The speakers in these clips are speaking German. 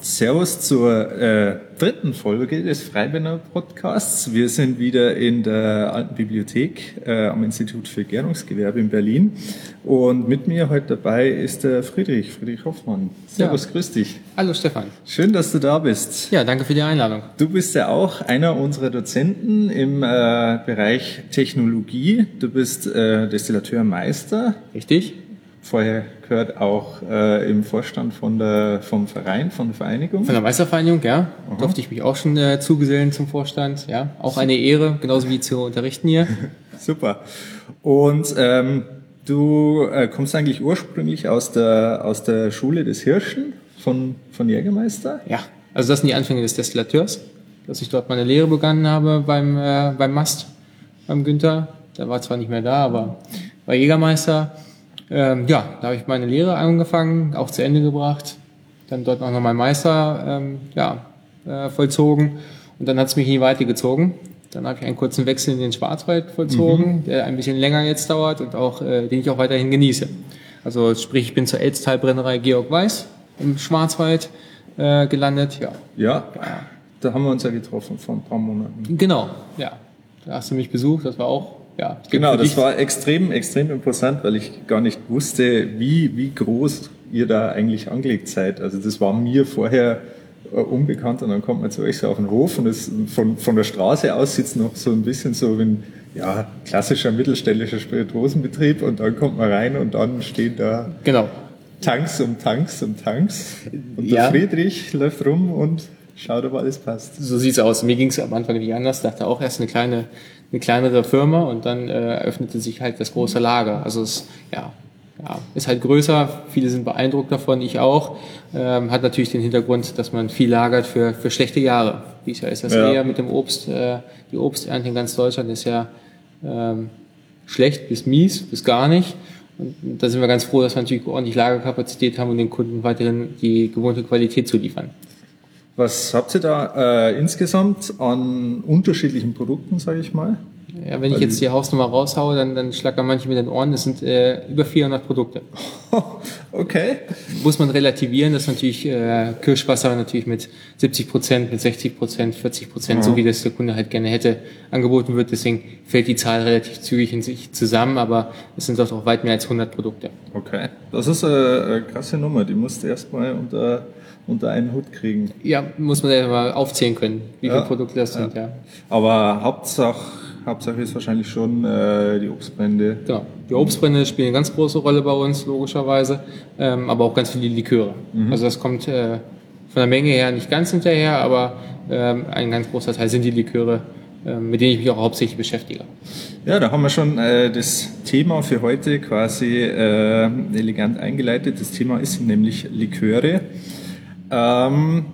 Servus zur äh, dritten Folge des Freiberner Podcasts. Wir sind wieder in der Alten Bibliothek äh, am Institut für Gärungsgewerbe in Berlin. Und mit mir heute dabei ist der Friedrich, Friedrich Hoffmann. Servus, ja. grüß dich. Hallo Stefan. Schön, dass du da bist. Ja, danke für die Einladung. Du bist ja auch einer unserer Dozenten im äh, Bereich Technologie. Du bist äh, Destillateurmeister. Richtig vorher gehört auch äh, im Vorstand von der, vom Verein, von der Vereinigung. Von der Meistervereinigung, ja. Aha. Durfte ich mich auch schon äh, zugesellen zum Vorstand, ja. Auch eine Ehre, genauso wie zu unterrichten hier. Super. Und ähm, du äh, kommst eigentlich ursprünglich aus der, aus der Schule des Hirschen von, von Jägermeister? Ja, also das sind die Anfänge des Destillateurs, dass ich dort meine Lehre begonnen habe beim, äh, beim Mast, beim Günther. Der war zwar nicht mehr da, aber war Jägermeister ähm, ja, da habe ich meine Lehre angefangen, auch zu Ende gebracht, dann dort auch noch mein Meister ähm, ja, äh, vollzogen und dann hat es mich nie weitergezogen. Dann habe ich einen kurzen Wechsel in den Schwarzwald vollzogen, mhm. der ein bisschen länger jetzt dauert und auch, äh, den ich auch weiterhin genieße. Also sprich, ich bin zur Elztal-Brennerei Georg Weiß im Schwarzwald äh, gelandet. Ja. ja, ja, da haben wir uns ja getroffen vor ein paar Monaten. Genau, ja. Da hast du mich besucht, das war auch ja, genau, das war extrem, extrem interessant, weil ich gar nicht wusste, wie, wie groß ihr da eigentlich angelegt seid. Also das war mir vorher äh, unbekannt und dann kommt man zu euch so auf den Hof und es von, von der Straße aus sitzt noch so ein bisschen so wie ein ja, klassischer mittelständischer Spirituosenbetrieb und dann kommt man rein und dann stehen da genau. Tanks um Tanks um Tanks und ja. der Friedrich läuft rum und schaut, ob alles passt. So sieht's aus. Mir ging es am Anfang nicht anders, dachte auch erst eine kleine eine kleinere Firma und dann äh, öffnete sich halt das große Lager. Also es ja, ja, ist halt größer, viele sind beeindruckt davon, ich auch. Ähm, hat natürlich den Hintergrund, dass man viel lagert für, für schlechte Jahre. Wie es ja ist das ja. eher mit dem Obst. Äh, die Obsternte in ganz Deutschland ist ja ähm, schlecht bis mies, bis gar nicht. Und da sind wir ganz froh, dass wir natürlich ordentlich Lagerkapazität haben, um den Kunden weiterhin die gewohnte Qualität zu liefern. Was habt ihr da äh, insgesamt an unterschiedlichen Produkten, sage ich mal? Ja, wenn ich jetzt die Hausnummer raushaue, dann, dann schlackern manche mit den Ohren. Das sind äh, über 400 Produkte. okay. Muss man relativieren, dass natürlich äh, Kirschwasser natürlich mit 70 Prozent, mit 60 Prozent, 40 Prozent, so wie das der Kunde halt gerne hätte, angeboten wird. Deswegen fällt die Zahl relativ zügig in sich zusammen, aber es sind doch auch weit mehr als 100 Produkte. Okay. Das ist eine, eine krasse Nummer. Die musst du erstmal unter unter einen Hut kriegen. Ja, muss man ja mal aufzählen können, wie ja, viele Produkte das sind, ja. Aber Hauptsache, Hauptsache ist wahrscheinlich schon äh, die Obstbrände. Genau. Die Obstbrände spielen eine ganz große Rolle bei uns, logischerweise, ähm, aber auch ganz viele Liköre. Mhm. Also das kommt äh, von der Menge her nicht ganz hinterher, aber ähm, ein ganz großer Teil sind die Liköre, äh, mit denen ich mich auch hauptsächlich beschäftige. Ja, da haben wir schon äh, das Thema für heute quasi äh, elegant eingeleitet. Das Thema ist nämlich Liköre ähm,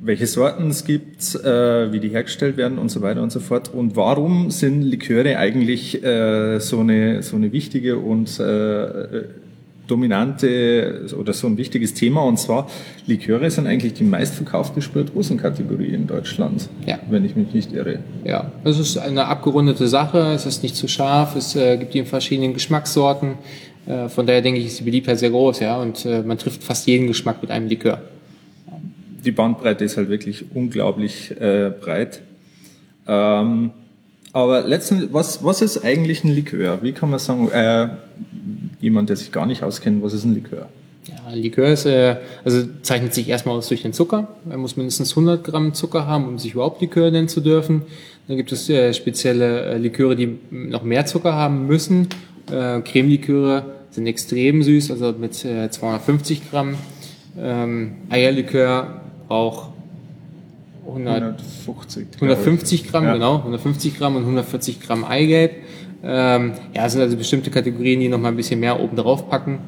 welche Sorten es gibt, äh, wie die hergestellt werden und so weiter und so fort. Und warum sind Liköre eigentlich äh, so, eine, so eine wichtige und äh, dominante oder so ein wichtiges Thema? Und zwar, Liköre sind eigentlich die meistverkaufte Spirituosenkategorie in Deutschland, ja. wenn ich mich nicht irre. Ja, es ist eine abgerundete Sache, es ist nicht zu scharf, es äh, gibt die in verschiedenen Geschmackssorten. Äh, von daher denke ich, ist die Beliebtheit sehr groß, ja, und äh, man trifft fast jeden Geschmack mit einem Likör. Die Bandbreite ist halt wirklich unglaublich äh, breit. Ähm, aber letztendlich, was, was ist eigentlich ein Likör? Wie kann man sagen, äh, jemand, der sich gar nicht auskennt, was ist ein Likör? Ja, Likör ist, äh, also zeichnet sich erstmal aus durch den Zucker. Man muss mindestens 100 Gramm Zucker haben, um sich überhaupt Likör nennen zu dürfen. Dann gibt es äh, spezielle äh, Liköre, die noch mehr Zucker haben müssen. Äh, Cremeliköre sind extrem süß, also mit äh, 250 Gramm. Ähm, Eierlikör 100, 150, 150 Gramm, ja. genau, 150 Gramm und 140 Gramm Eigelb. Ähm, ja, sind also bestimmte Kategorien, die noch mal ein bisschen mehr oben drauf packen.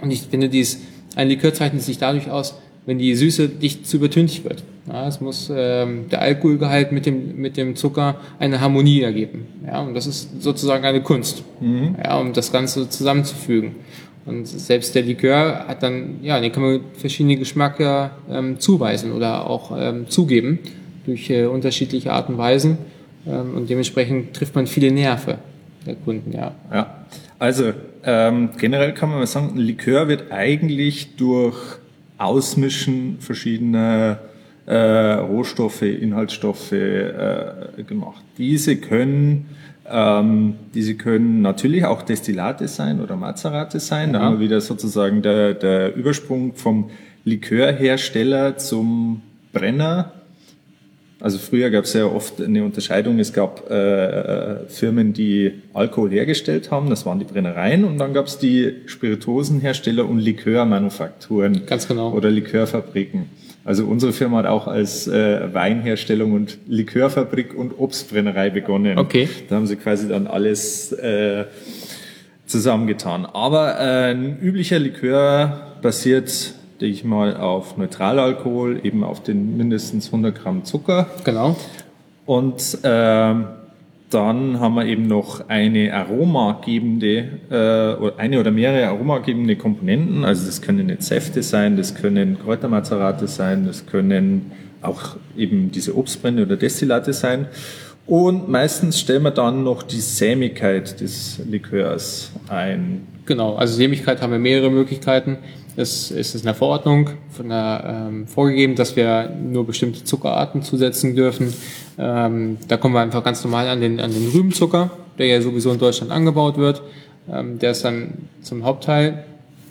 Und ich finde, dies, ein Likör zeichnet sich dadurch aus, wenn die Süße nicht zu übertüncht wird. Ja, es muss ähm, der Alkoholgehalt mit dem, mit dem Zucker eine Harmonie ergeben. Ja, und das ist sozusagen eine Kunst, mhm. ja, um das Ganze zusammenzufügen. Und selbst der Likör hat dann, ja, den kann man verschiedene Geschmäcker ähm, zuweisen oder auch ähm, zugeben durch äh, unterschiedliche Arten und Weisen. Ähm, und dementsprechend trifft man viele Nerven der Kunden, ja. Ja, also ähm, generell kann man mal sagen, ein Likör wird eigentlich durch Ausmischen verschiedener äh, Rohstoffe, Inhaltsstoffe äh, gemacht. Diese können ähm, diese können natürlich auch Destillate sein oder Mazerate sein. Da haben wir wieder sozusagen der, der Übersprung vom Likörhersteller zum Brenner. Also früher gab es ja oft eine Unterscheidung. Es gab äh, Firmen, die Alkohol hergestellt haben, das waren die Brennereien, und dann gab es die Spirituosenhersteller und Likörmanufakturen Ganz genau. oder Likörfabriken. Also unsere Firma hat auch als äh, Weinherstellung und Likörfabrik und Obstbrennerei begonnen. Okay. Da haben sie quasi dann alles äh, zusammengetan. Aber äh, ein üblicher Likör basiert, denke ich mal, auf Neutralalkohol, eben auf den mindestens 100 Gramm Zucker. Genau. Und ähm, dann haben wir eben noch eine aromagebende, äh, oder eine oder mehrere aromagebende Komponenten. Also das können jetzt Säfte sein, das können Kräutermazerate sein, das können auch eben diese Obstbrände oder Destillate sein. Und meistens stellen wir dann noch die Sämigkeit des Likörs ein. Genau, also Sämigkeit haben wir mehrere Möglichkeiten. Es ist in der Verordnung von der, ähm, vorgegeben, dass wir nur bestimmte Zuckerarten zusetzen dürfen. Ähm, da kommen wir einfach ganz normal an den, an den Rübenzucker, der ja sowieso in Deutschland angebaut wird. Ähm, der ist dann zum Hauptteil,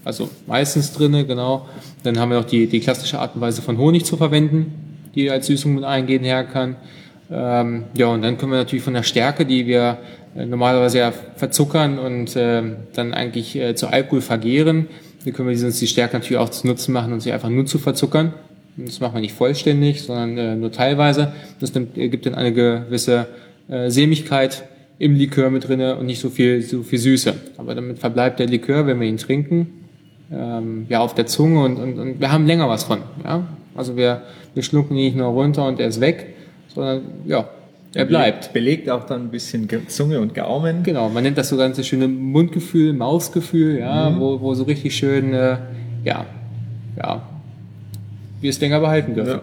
also meistens drinne, genau. Dann haben wir noch die, die klassische Art und Weise von Honig zu verwenden, die als Süßung mit eingehen her kann. Ähm, ja, und dann können wir natürlich von der Stärke, die wir äh, normalerweise ja verzuckern und äh, dann eigentlich äh, zu Alkohol vergehren, dann können wir uns die Stärke natürlich auch zu Nutzen machen und sie einfach nur zu verzuckern. Das machen wir nicht vollständig, sondern äh, nur teilweise. Das nimmt, äh, gibt dann eine gewisse äh, Sämigkeit im Likör mit drinne und nicht so viel, so viel Süße. Aber damit verbleibt der Likör, wenn wir ihn trinken, ähm, ja auf der Zunge und, und, und wir haben länger was von. Ja? Also wir, wir schlucken ihn nicht nur runter und er ist weg, sondern ja, er bleibt. Belegt auch dann ein bisschen Ge- Zunge und Gaumen. Genau, man nennt das so ganze schöne Mundgefühl, Mausgefühl, ja, wo, wo so richtig schön, äh, ja, ja, wir es länger behalten dürfen. Ja.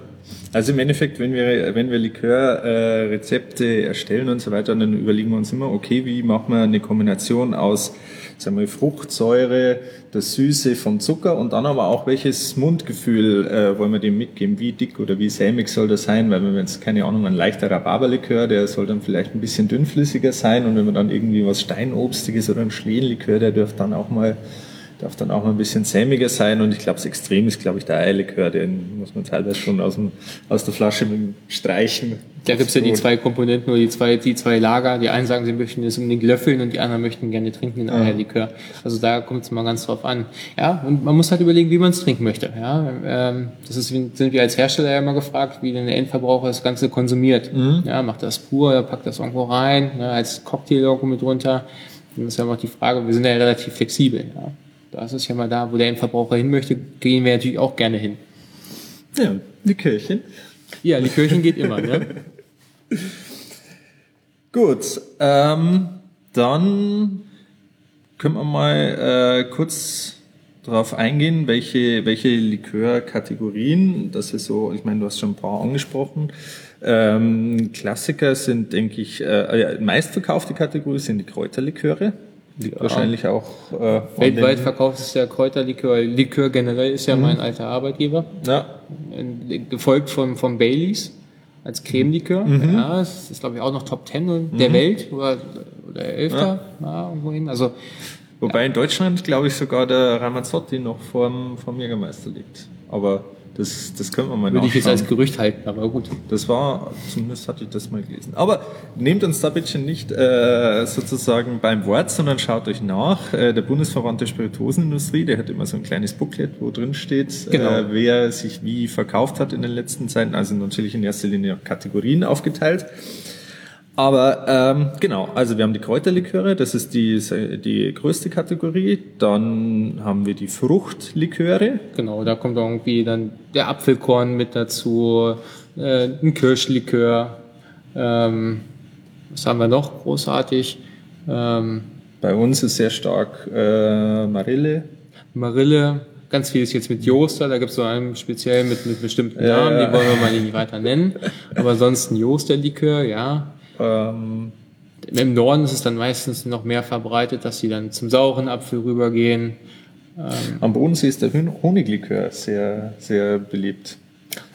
Also im Endeffekt, wenn wir, wenn wir Likörrezepte äh, erstellen und so weiter, dann überlegen wir uns immer, okay, wie machen wir eine Kombination aus sagen wir, Fruchtsäure, das Süße vom Zucker und dann aber auch welches Mundgefühl äh, wollen wir dem mitgeben, wie dick oder wie sämig soll das sein, weil wenn wir jetzt, keine Ahnung, ein leichter Rhabarberlikör, der soll dann vielleicht ein bisschen dünnflüssiger sein und wenn man dann irgendwie was Steinobstiges oder ein Schlehenlikör, der dürfte dann auch mal darf dann auch mal ein bisschen sämiger sein und ich glaube, das Extrem ist, glaube ich, der Eierlikör, den muss man teilweise schon aus, dem, aus der Flasche mit dem Streichen. Da gibt's ja die zwei Komponenten oder die zwei, die zwei Lager. Die einen sagen, sie möchten das unbedingt löffeln und die anderen möchten gerne trinken den Eierlikör. Also da kommt es mal ganz drauf an. Ja, und man muss halt überlegen, wie man es trinken möchte. Ja, ähm, das ist, sind wir als Hersteller ja immer gefragt, wie denn der Endverbraucher das Ganze konsumiert. Ja, macht das pur, oder packt das irgendwo rein, ne, als Cocktail irgendwo mit runter. Das ist ja immer die Frage, wir sind ja relativ flexibel. Ja. Das ist ja mal da, wo der Endverbraucher hin möchte, gehen wir natürlich auch gerne hin. Ja, Likörchen. Ja, Likörchen geht immer, ne? Gut, ähm, dann können wir mal äh, kurz darauf eingehen, welche, welche Likörkategorien, das ist so, ich meine, du hast schon ein paar angesprochen. Ähm, Klassiker sind, denke ich, äh, ja, meistverkaufte Kategorie sind die Kräuterliköre. Liegt wahrscheinlich auch äh, Weltweit verkauft es ja Kräuterlikör. Likör generell ist ja mein alter Arbeitgeber. Ja, Gefolgt vom, vom Baileys als Cremelikör. Ja, das ist, glaube ich, auch noch Top 10 der Welt oder, oder Elfter. Ja. irgendwohin. Also, Wobei in Deutschland, glaube ich, sogar der Ramazzotti noch vorm, vorm Jägermeister liegt. Aber das, das können wir mal würde ich jetzt als Gerücht halten, aber gut. Das war, zumindest hatte ich das mal gelesen. Aber nehmt uns da bitte nicht äh, sozusagen beim Wort, sondern schaut euch nach. Äh, der Bundesverband der Spirituosenindustrie, der hat immer so ein kleines Booklet, wo drin steht, Genau. äh, wer sich wie verkauft hat in den letzten Zeiten. Also natürlich in erster Linie Kategorien aufgeteilt. Aber ähm, genau, also wir haben die Kräuterliköre, das ist die, die größte Kategorie. Dann haben wir die Fruchtliköre. Genau, da kommt irgendwie dann der Apfelkorn mit dazu, äh, ein Kirschlikör. Ähm, was haben wir noch großartig? Ähm, Bei uns ist sehr stark äh, Marille. Marille, ganz vieles jetzt mit Joster, da gibt es so einen speziell mit, mit bestimmten Ja, Namen, ja. die wollen wir mal nicht weiter nennen. Aber ansonsten Josterlikör, ja. Ähm, Im Norden ist es dann meistens noch mehr verbreitet, dass sie dann zum sauren Apfel rübergehen. Ähm, Am Bodensee ist der Honiglikör sehr, sehr beliebt.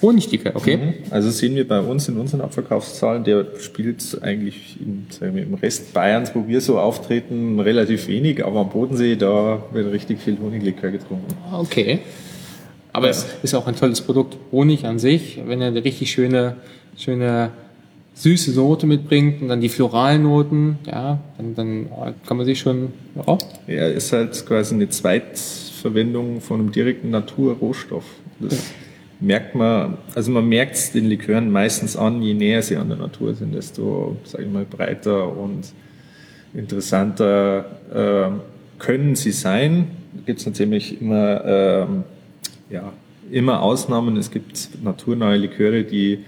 Honiglikör, okay. Mhm. Also sehen wir bei uns in unseren Abverkaufszahlen, der spielt eigentlich in, sagen wir, im Rest Bayerns, wo wir so auftreten, relativ wenig, aber am Bodensee, da wird richtig viel Honiglikör getrunken. Okay. Aber ja. es ist auch ein tolles Produkt, Honig an sich, wenn er eine richtig schöne, schöne süße Note mitbringt und dann die floralen Noten, ja, dann, dann kann man sich schon, ja. Ja, ist halt quasi eine Zweitverwendung von einem direkten Naturrohstoff. Das ja. merkt man, also man merkt es den Likören meistens an, je näher sie an der Natur sind, desto, sage ich mal, breiter und interessanter äh, können sie sein. Da gibt es natürlich immer, äh, ja, immer Ausnahmen. Es gibt naturnahe Liköre, die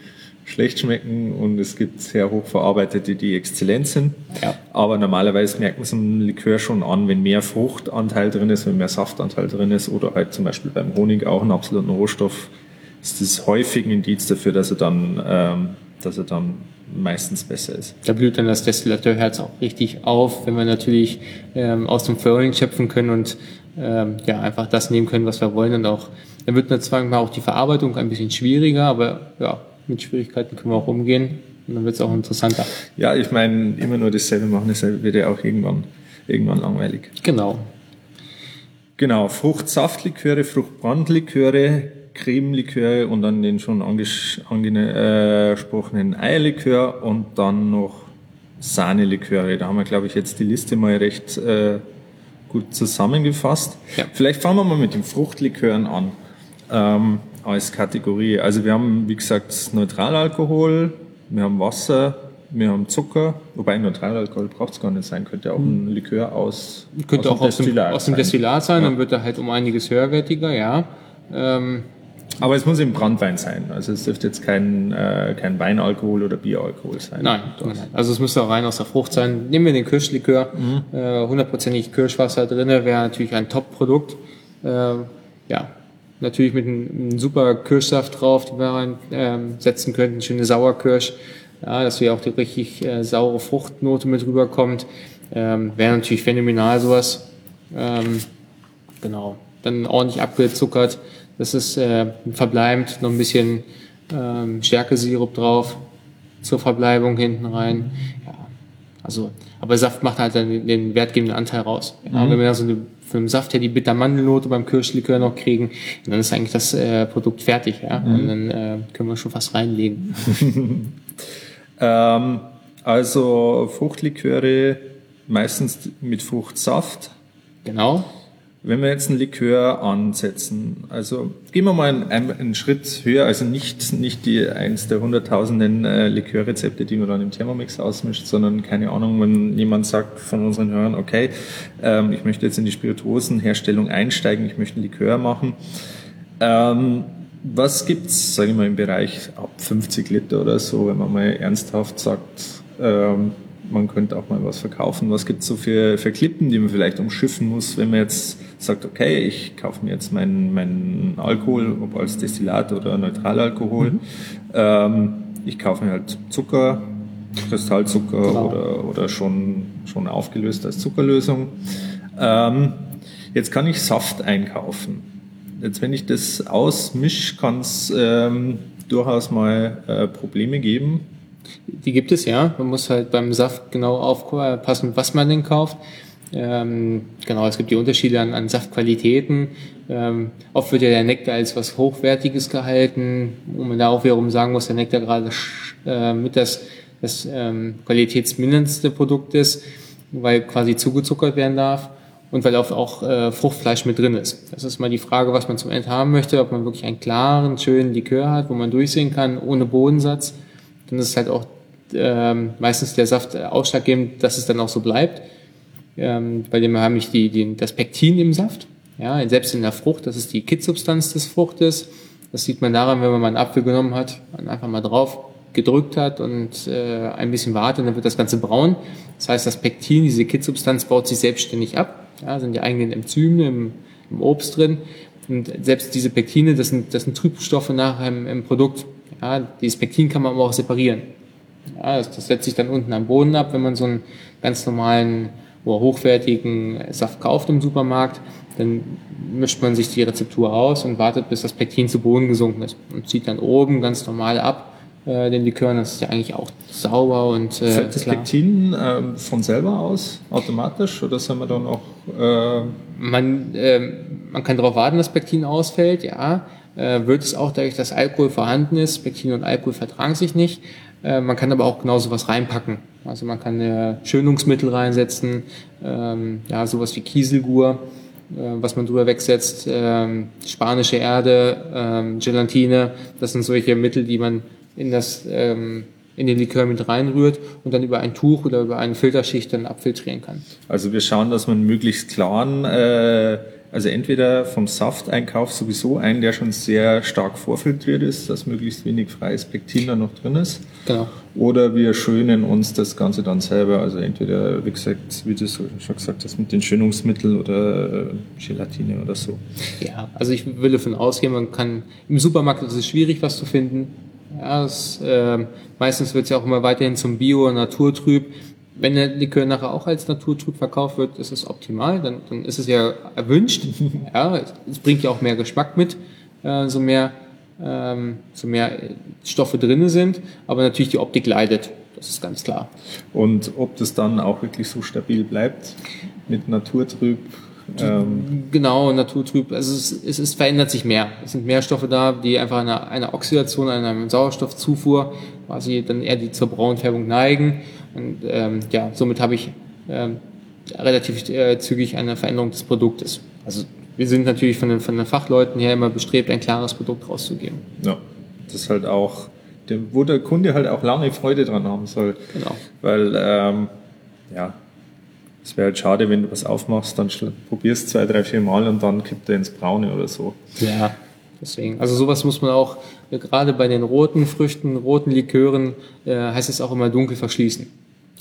schlecht schmecken und es gibt sehr hochverarbeitete, die exzellent sind. Ja. Aber normalerweise merkt man es im Likör schon an, wenn mehr Fruchtanteil drin ist, wenn mehr Saftanteil drin ist oder halt zum Beispiel beim Honig auch ein absoluter Rohstoff, ist das häufig ein Indiz dafür, dass er dann, ähm, dass er dann meistens besser ist. Da blüht dann das Destillateurherz auch richtig auf, wenn wir natürlich ähm, aus dem Furling schöpfen können und ähm, ja einfach das nehmen können, was wir wollen und auch dann wird dann auch die Verarbeitung ein bisschen schwieriger, aber ja, mit Schwierigkeiten können wir auch umgehen und dann wird es auch interessanter. Ja, ich meine, immer nur dasselbe machen, das wird ja auch irgendwann, irgendwann langweilig. Genau. Genau, Fruchtsaftliköre, Fruchtbrandliköre, Cremeliköre und dann den schon angesprochenen Eierlikör und dann noch Sahneliköre. Da haben wir, glaube ich, jetzt die Liste mal recht äh, gut zusammengefasst. Ja. Vielleicht fangen wir mal mit den Fruchtlikören an. Ähm, als Kategorie. Also wir haben, wie gesagt, Neutralalkohol, wir haben Wasser, wir haben Zucker, wobei Neutralalkohol braucht es gar nicht sein, könnte auch ein hm. Likör aus, könnte aus auch aus dem, aus dem Destillat sein, ja. dann wird er halt um einiges höherwertiger, ja. Ähm, aber es muss im Brandwein sein. Also es dürfte jetzt kein, äh, kein Weinalkohol oder Bieralkohol sein. Nein, nein, also es müsste auch rein aus der Frucht sein. Nehmen wir den Kirschlikör, mhm. äh, hundertprozentig Kirschwasser drinne, wäre natürlich ein Top-Produkt. Äh, ja, natürlich mit einem, einem super Kirschsaft drauf, die wir reinsetzen ähm, könnten, schöne Sauerkirsch, ja, dass hier auch die richtig äh, saure Fruchtnote mit rüberkommt. Ähm, Wäre natürlich phänomenal sowas. Ähm, genau. Dann ordentlich abgezuckert. Das ist äh, verbleibend, noch ein bisschen ähm, Stärkesirup drauf zur Verbleibung hinten rein. Ja, also, aber Saft macht halt dann den, den wertgebenden Anteil raus. Ja, mhm. Wenn wir da so eine für den Saft her die Bittermandelnote beim Kirschlikör noch kriegen, dann ist eigentlich das äh, Produkt fertig, ja. Mhm. Und dann äh, können wir schon fast reinlegen. ähm, also Fruchtliköre meistens mit Fruchtsaft. Genau. Wenn wir jetzt ein Likör ansetzen, also gehen wir mal einen, einen Schritt höher, also nicht, nicht die eins der hunderttausenden äh, Likörrezepte, die man dann im Thermomix ausmischt, sondern keine Ahnung, wenn jemand sagt von unseren Hörern, okay, ähm, ich möchte jetzt in die Spirituosenherstellung einsteigen, ich möchte ein Likör machen. Ähm, was gibt's, sage ich mal, im Bereich ab 50 Liter oder so, wenn man mal ernsthaft sagt, ähm, man könnte auch mal was verkaufen. Was gibt es so für, für Klippen, die man vielleicht umschiffen muss, wenn man jetzt sagt, okay, ich kaufe mir jetzt meinen, meinen Alkohol, ob als Destillat oder Neutralalkohol. Mhm. Ähm, ich kaufe mir halt Zucker, Kristallzucker genau. oder, oder schon, schon aufgelöst als Zuckerlösung. Ähm, jetzt kann ich Saft einkaufen. Jetzt, wenn ich das ausmische, kann es ähm, durchaus mal äh, Probleme geben die gibt es ja. Man muss halt beim Saft genau aufpassen, was man denn kauft. Ähm, genau, es gibt die Unterschiede an, an Saftqualitäten. Ähm, oft wird ja der Nektar als was Hochwertiges gehalten, wo man da auch wiederum sagen muss, der Nektar gerade äh, mit das, das ähm, qualitätsmindernste Produkt ist, weil quasi zugezuckert werden darf und weil auch, auch äh, Fruchtfleisch mit drin ist. Das ist mal die Frage, was man zum Ende haben möchte, ob man wirklich einen klaren, schönen Likör hat, wo man durchsehen kann, ohne Bodensatz dann ist halt auch ähm, meistens der Saft ausschlaggebend, dass es dann auch so bleibt. Ähm, bei dem habe ich die, die, das Pektin im Saft. Ja, selbst in der Frucht, das ist die Kittsubstanz des Fruchtes. Das sieht man daran, wenn man mal einen Apfel genommen hat, einfach mal drauf gedrückt hat und äh, ein bisschen wartet, dann wird das Ganze braun. Das heißt, das Pektin, diese Kittsubstanz, baut sich selbstständig ab. Ja, sind die eigenen Enzyme im, im Obst drin. Und selbst diese Pektine, das sind, das sind Trübstoffe nachher im, im Produkt. Ja, dieses Pektin kann man aber auch separieren. Ja, das, das setzt sich dann unten am Boden ab, wenn man so einen ganz normalen oder hochwertigen Saft kauft im Supermarkt, dann mischt man sich die Rezeptur aus und wartet, bis das Pektin zu Boden gesunken ist und zieht dann oben ganz normal ab äh, den Likör. Das ist ja eigentlich auch sauber und äh, Fällt das klar. Pektin äh, von selber aus automatisch oder sind wir dann auch äh man, äh, man kann darauf warten, dass Pektin ausfällt, ja. Äh, wird es auch dadurch, dass Alkohol vorhanden ist. Pektin und Alkohol vertragen sich nicht. Äh, man kann aber auch genauso was reinpacken. Also man kann äh, Schönungsmittel reinsetzen, ähm, ja, sowas wie Kieselgur, was man drüber wegsetzt, ähm, spanische Erde, ähm, Gelatine. Das sind solche Mittel, die man in das in den Likör mit reinrührt und dann über ein Tuch oder über eine Filterschicht dann abfiltrieren kann. Also wir schauen, dass man möglichst klaren, äh, also entweder vom Safteinkauf sowieso einen, der schon sehr stark vorfiltriert ist, dass möglichst wenig freies Pektin da noch drin ist. Genau. Oder wir schönen uns das Ganze dann selber, also entweder, wie gesagt, wie du schon gesagt hast, mit den Schönungsmitteln oder äh, Gelatine oder so. Ja, also ich will davon ausgehen, man kann, im Supermarkt ist es schwierig, was zu finden ja, es, äh, meistens wird es ja auch immer weiterhin zum Bio- Naturtrüb. Wenn der Likör nachher auch als Naturtrüb verkauft wird, ist es optimal, dann, dann ist es ja erwünscht. ja, es bringt ja auch mehr Geschmack mit, äh, so mehr ähm, so mehr Stoffe drinne sind, aber natürlich die Optik leidet. Das ist ganz klar. Und ob das dann auch wirklich so stabil bleibt mit Naturtrüb, ähm, genau, naturtrüb. Also es, es, es, verändert sich mehr. Es sind mehr Stoffe da, die einfach einer, einer Oxidation, einer Sauerstoffzufuhr quasi dann eher die zur Braunfärbung neigen. Und ähm, ja, somit habe ich ähm, relativ äh, zügig eine Veränderung des Produktes. Also wir sind natürlich von den, von den Fachleuten her immer bestrebt, ein klares Produkt rauszugeben. Ja, das ist halt auch, wo der Kunde halt auch lange Freude dran haben soll. Genau. Weil, ähm, ja, es wäre halt schade, wenn du was aufmachst, dann probierst zwei, drei, vier Mal und dann kippt er ins Braune oder so. Ja, deswegen. Also sowas muss man auch, äh, gerade bei den roten Früchten, roten Likören, äh, heißt es auch immer dunkel verschließen.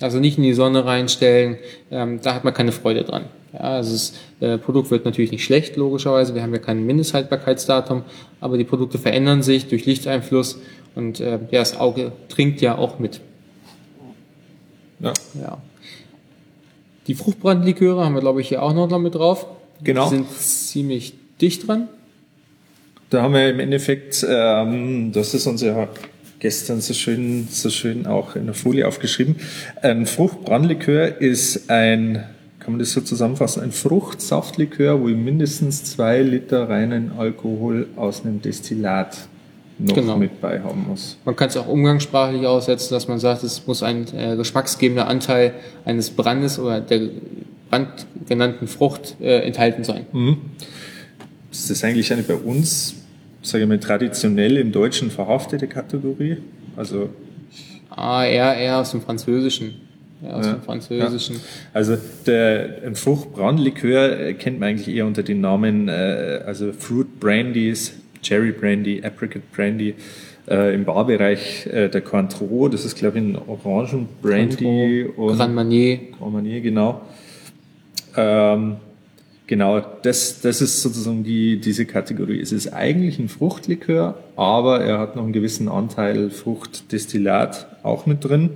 Also nicht in die Sonne reinstellen, ähm, da hat man keine Freude dran. Ja, also das äh, Produkt wird natürlich nicht schlecht, logischerweise. Wir haben ja kein Mindesthaltbarkeitsdatum, aber die Produkte verändern sich durch Lichteinfluss und äh, ja, das Auge trinkt ja auch mit. Ja. ja. Die Fruchtbrandliköre haben wir, glaube ich, hier auch noch damit drauf. Genau. Die sind ziemlich dicht dran. Da haben wir im Endeffekt, ähm, das ist uns ja gestern so schön, so schön auch in der Folie aufgeschrieben. Ein Fruchtbrandlikör ist ein, kann man das so zusammenfassen, ein Fruchtsaftlikör, wo ich mindestens zwei Liter reinen Alkohol aus einem Destillat noch genau. mit bei haben muss. Man kann es auch umgangssprachlich aussetzen, dass man sagt, es muss ein äh, geschmacksgebender Anteil eines Brandes oder der Brand genannten Frucht äh, enthalten sein. Mhm. Ist das eigentlich eine bei uns, sage ich mal, traditionell im Deutschen verhaftete Kategorie? Also ah, eher, eher aus dem Französischen. Ja, aus ja, dem Französischen. Ja. Also der ein Fruchtbrandlikör äh, kennt man eigentlich eher unter den Namen äh, also Fruit Brandies, Cherry Brandy, Apricot Brandy. Äh, Im Barbereich äh, der Cointreau, das ist glaube ich ein Orangen Brandy und Grand Marnier. Grand Marnier, genau. Ähm, genau, das, das ist sozusagen die, diese Kategorie. Es ist eigentlich ein Fruchtlikör, aber er hat noch einen gewissen Anteil Fruchtdestillat auch mit drin.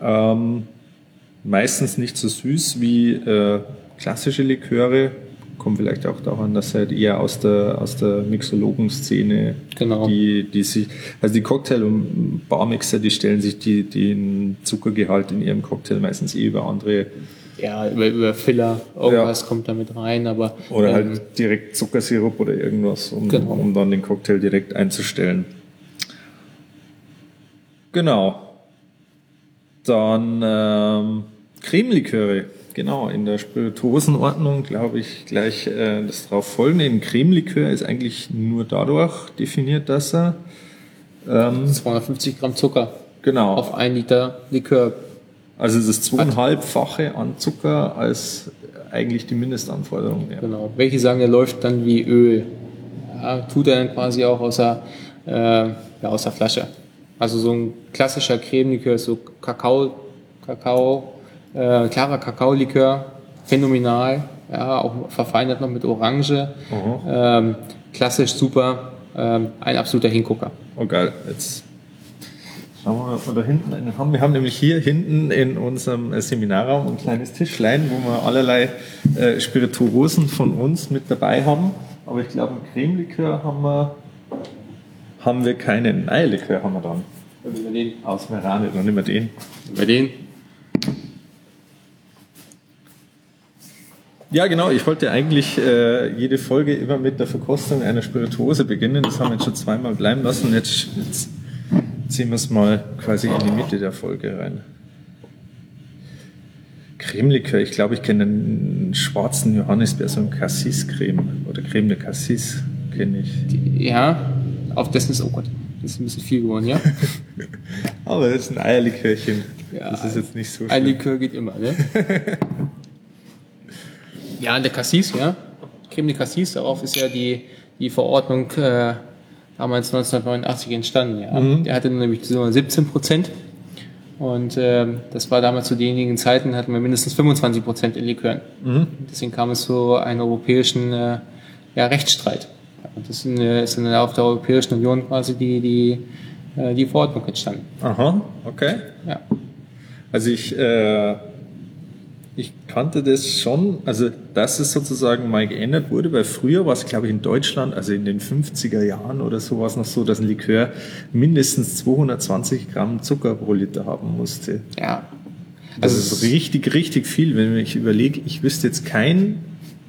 Ähm, meistens nicht so süß wie äh, klassische Liköre, kommt vielleicht auch daran, dass halt eher aus der, aus der Mixologen-Szene, genau. die, die sich, also die Cocktail- und Barmixer, die stellen sich die, den Zuckergehalt in ihrem Cocktail meistens eh über andere ja, über, über Filler, irgendwas ja. kommt da mit rein, aber. Oder halt ähm, halt direkt Zuckersirup oder irgendwas, um, genau. um dann den Cocktail direkt einzustellen. Genau. Dann ähm, Cremeliköre. Genau, in der Spirituosenordnung glaube ich gleich äh, das darauf folgende. Ein Cremelikör ist eigentlich nur dadurch definiert, dass er ähm, 250 Gramm Zucker genau. auf ein Liter Likör. Also das ist zweieinhalbfache an Zucker als eigentlich die Mindestanforderung. Ja. Genau. Welche sagen, der läuft dann wie Öl. Ja, tut er dann quasi auch aus der, äh, ja, aus der Flasche. Also so ein klassischer Cremelikör ist so Kakao, Kakao äh, klarer Kakaolikör, phänomenal, ja, auch verfeinert noch mit Orange. Ähm, klassisch super, ähm, ein absoluter Hingucker. Oh geil, jetzt Schauen wir mal, wir da hinten einen haben. Wir haben nämlich hier hinten in unserem Seminarraum ein kleines Tischlein, wo wir allerlei äh, Spirituosen von uns mit dabei haben. Aber ich glaube, einen Cremelikör haben wir, haben wir keinen. Eierlikör haben wir dann. Über den. Aus Merane, dann nehmen wir den. Über den. Ja, genau. Ich wollte eigentlich äh, jede Folge immer mit der Verkostung einer Spirituose beginnen. Das haben wir jetzt schon zweimal bleiben lassen. Jetzt, jetzt ziehen wir es mal quasi in die Mitte der Folge rein. Cremelikör, ich glaube, ich kenne den schwarzen Johannisbeer, so ein Cassis-Creme oder Creme de Cassis kenne ich. Die, ja, auf dessen ist, oh Gott, das ist ein bisschen viel geworden, ja? Aber das ist ein Eierlikörchen. Ja, das ist jetzt nicht so Ein Likör geht immer, ne? ja, der Cassis, ja. Creme de Cassis, darauf ist ja die, die Verordnung äh, damals 1989 entstanden. Ja. Mhm. Der hatte nämlich so 17 Prozent. Und ähm, das war damals zu denjenigen Zeiten, hatten wir mindestens 25 Prozent in Likören. Mhm. Deswegen kam es zu einem europäischen äh, ja, Rechtsstreit. Und das ist, eine, auf der Europäischen Union quasi die, die, äh, die Verordnung entstanden. Aha, okay. Ja. Also ich, äh, ich kannte das schon, also dass es sozusagen mal geändert wurde, weil früher war es, glaube ich, in Deutschland, also in den 50er Jahren oder so war es noch so, dass ein Likör mindestens 220 Gramm Zucker pro Liter haben musste. Ja. Also das ist richtig, richtig viel, wenn ich überlege, ich wüsste jetzt kein,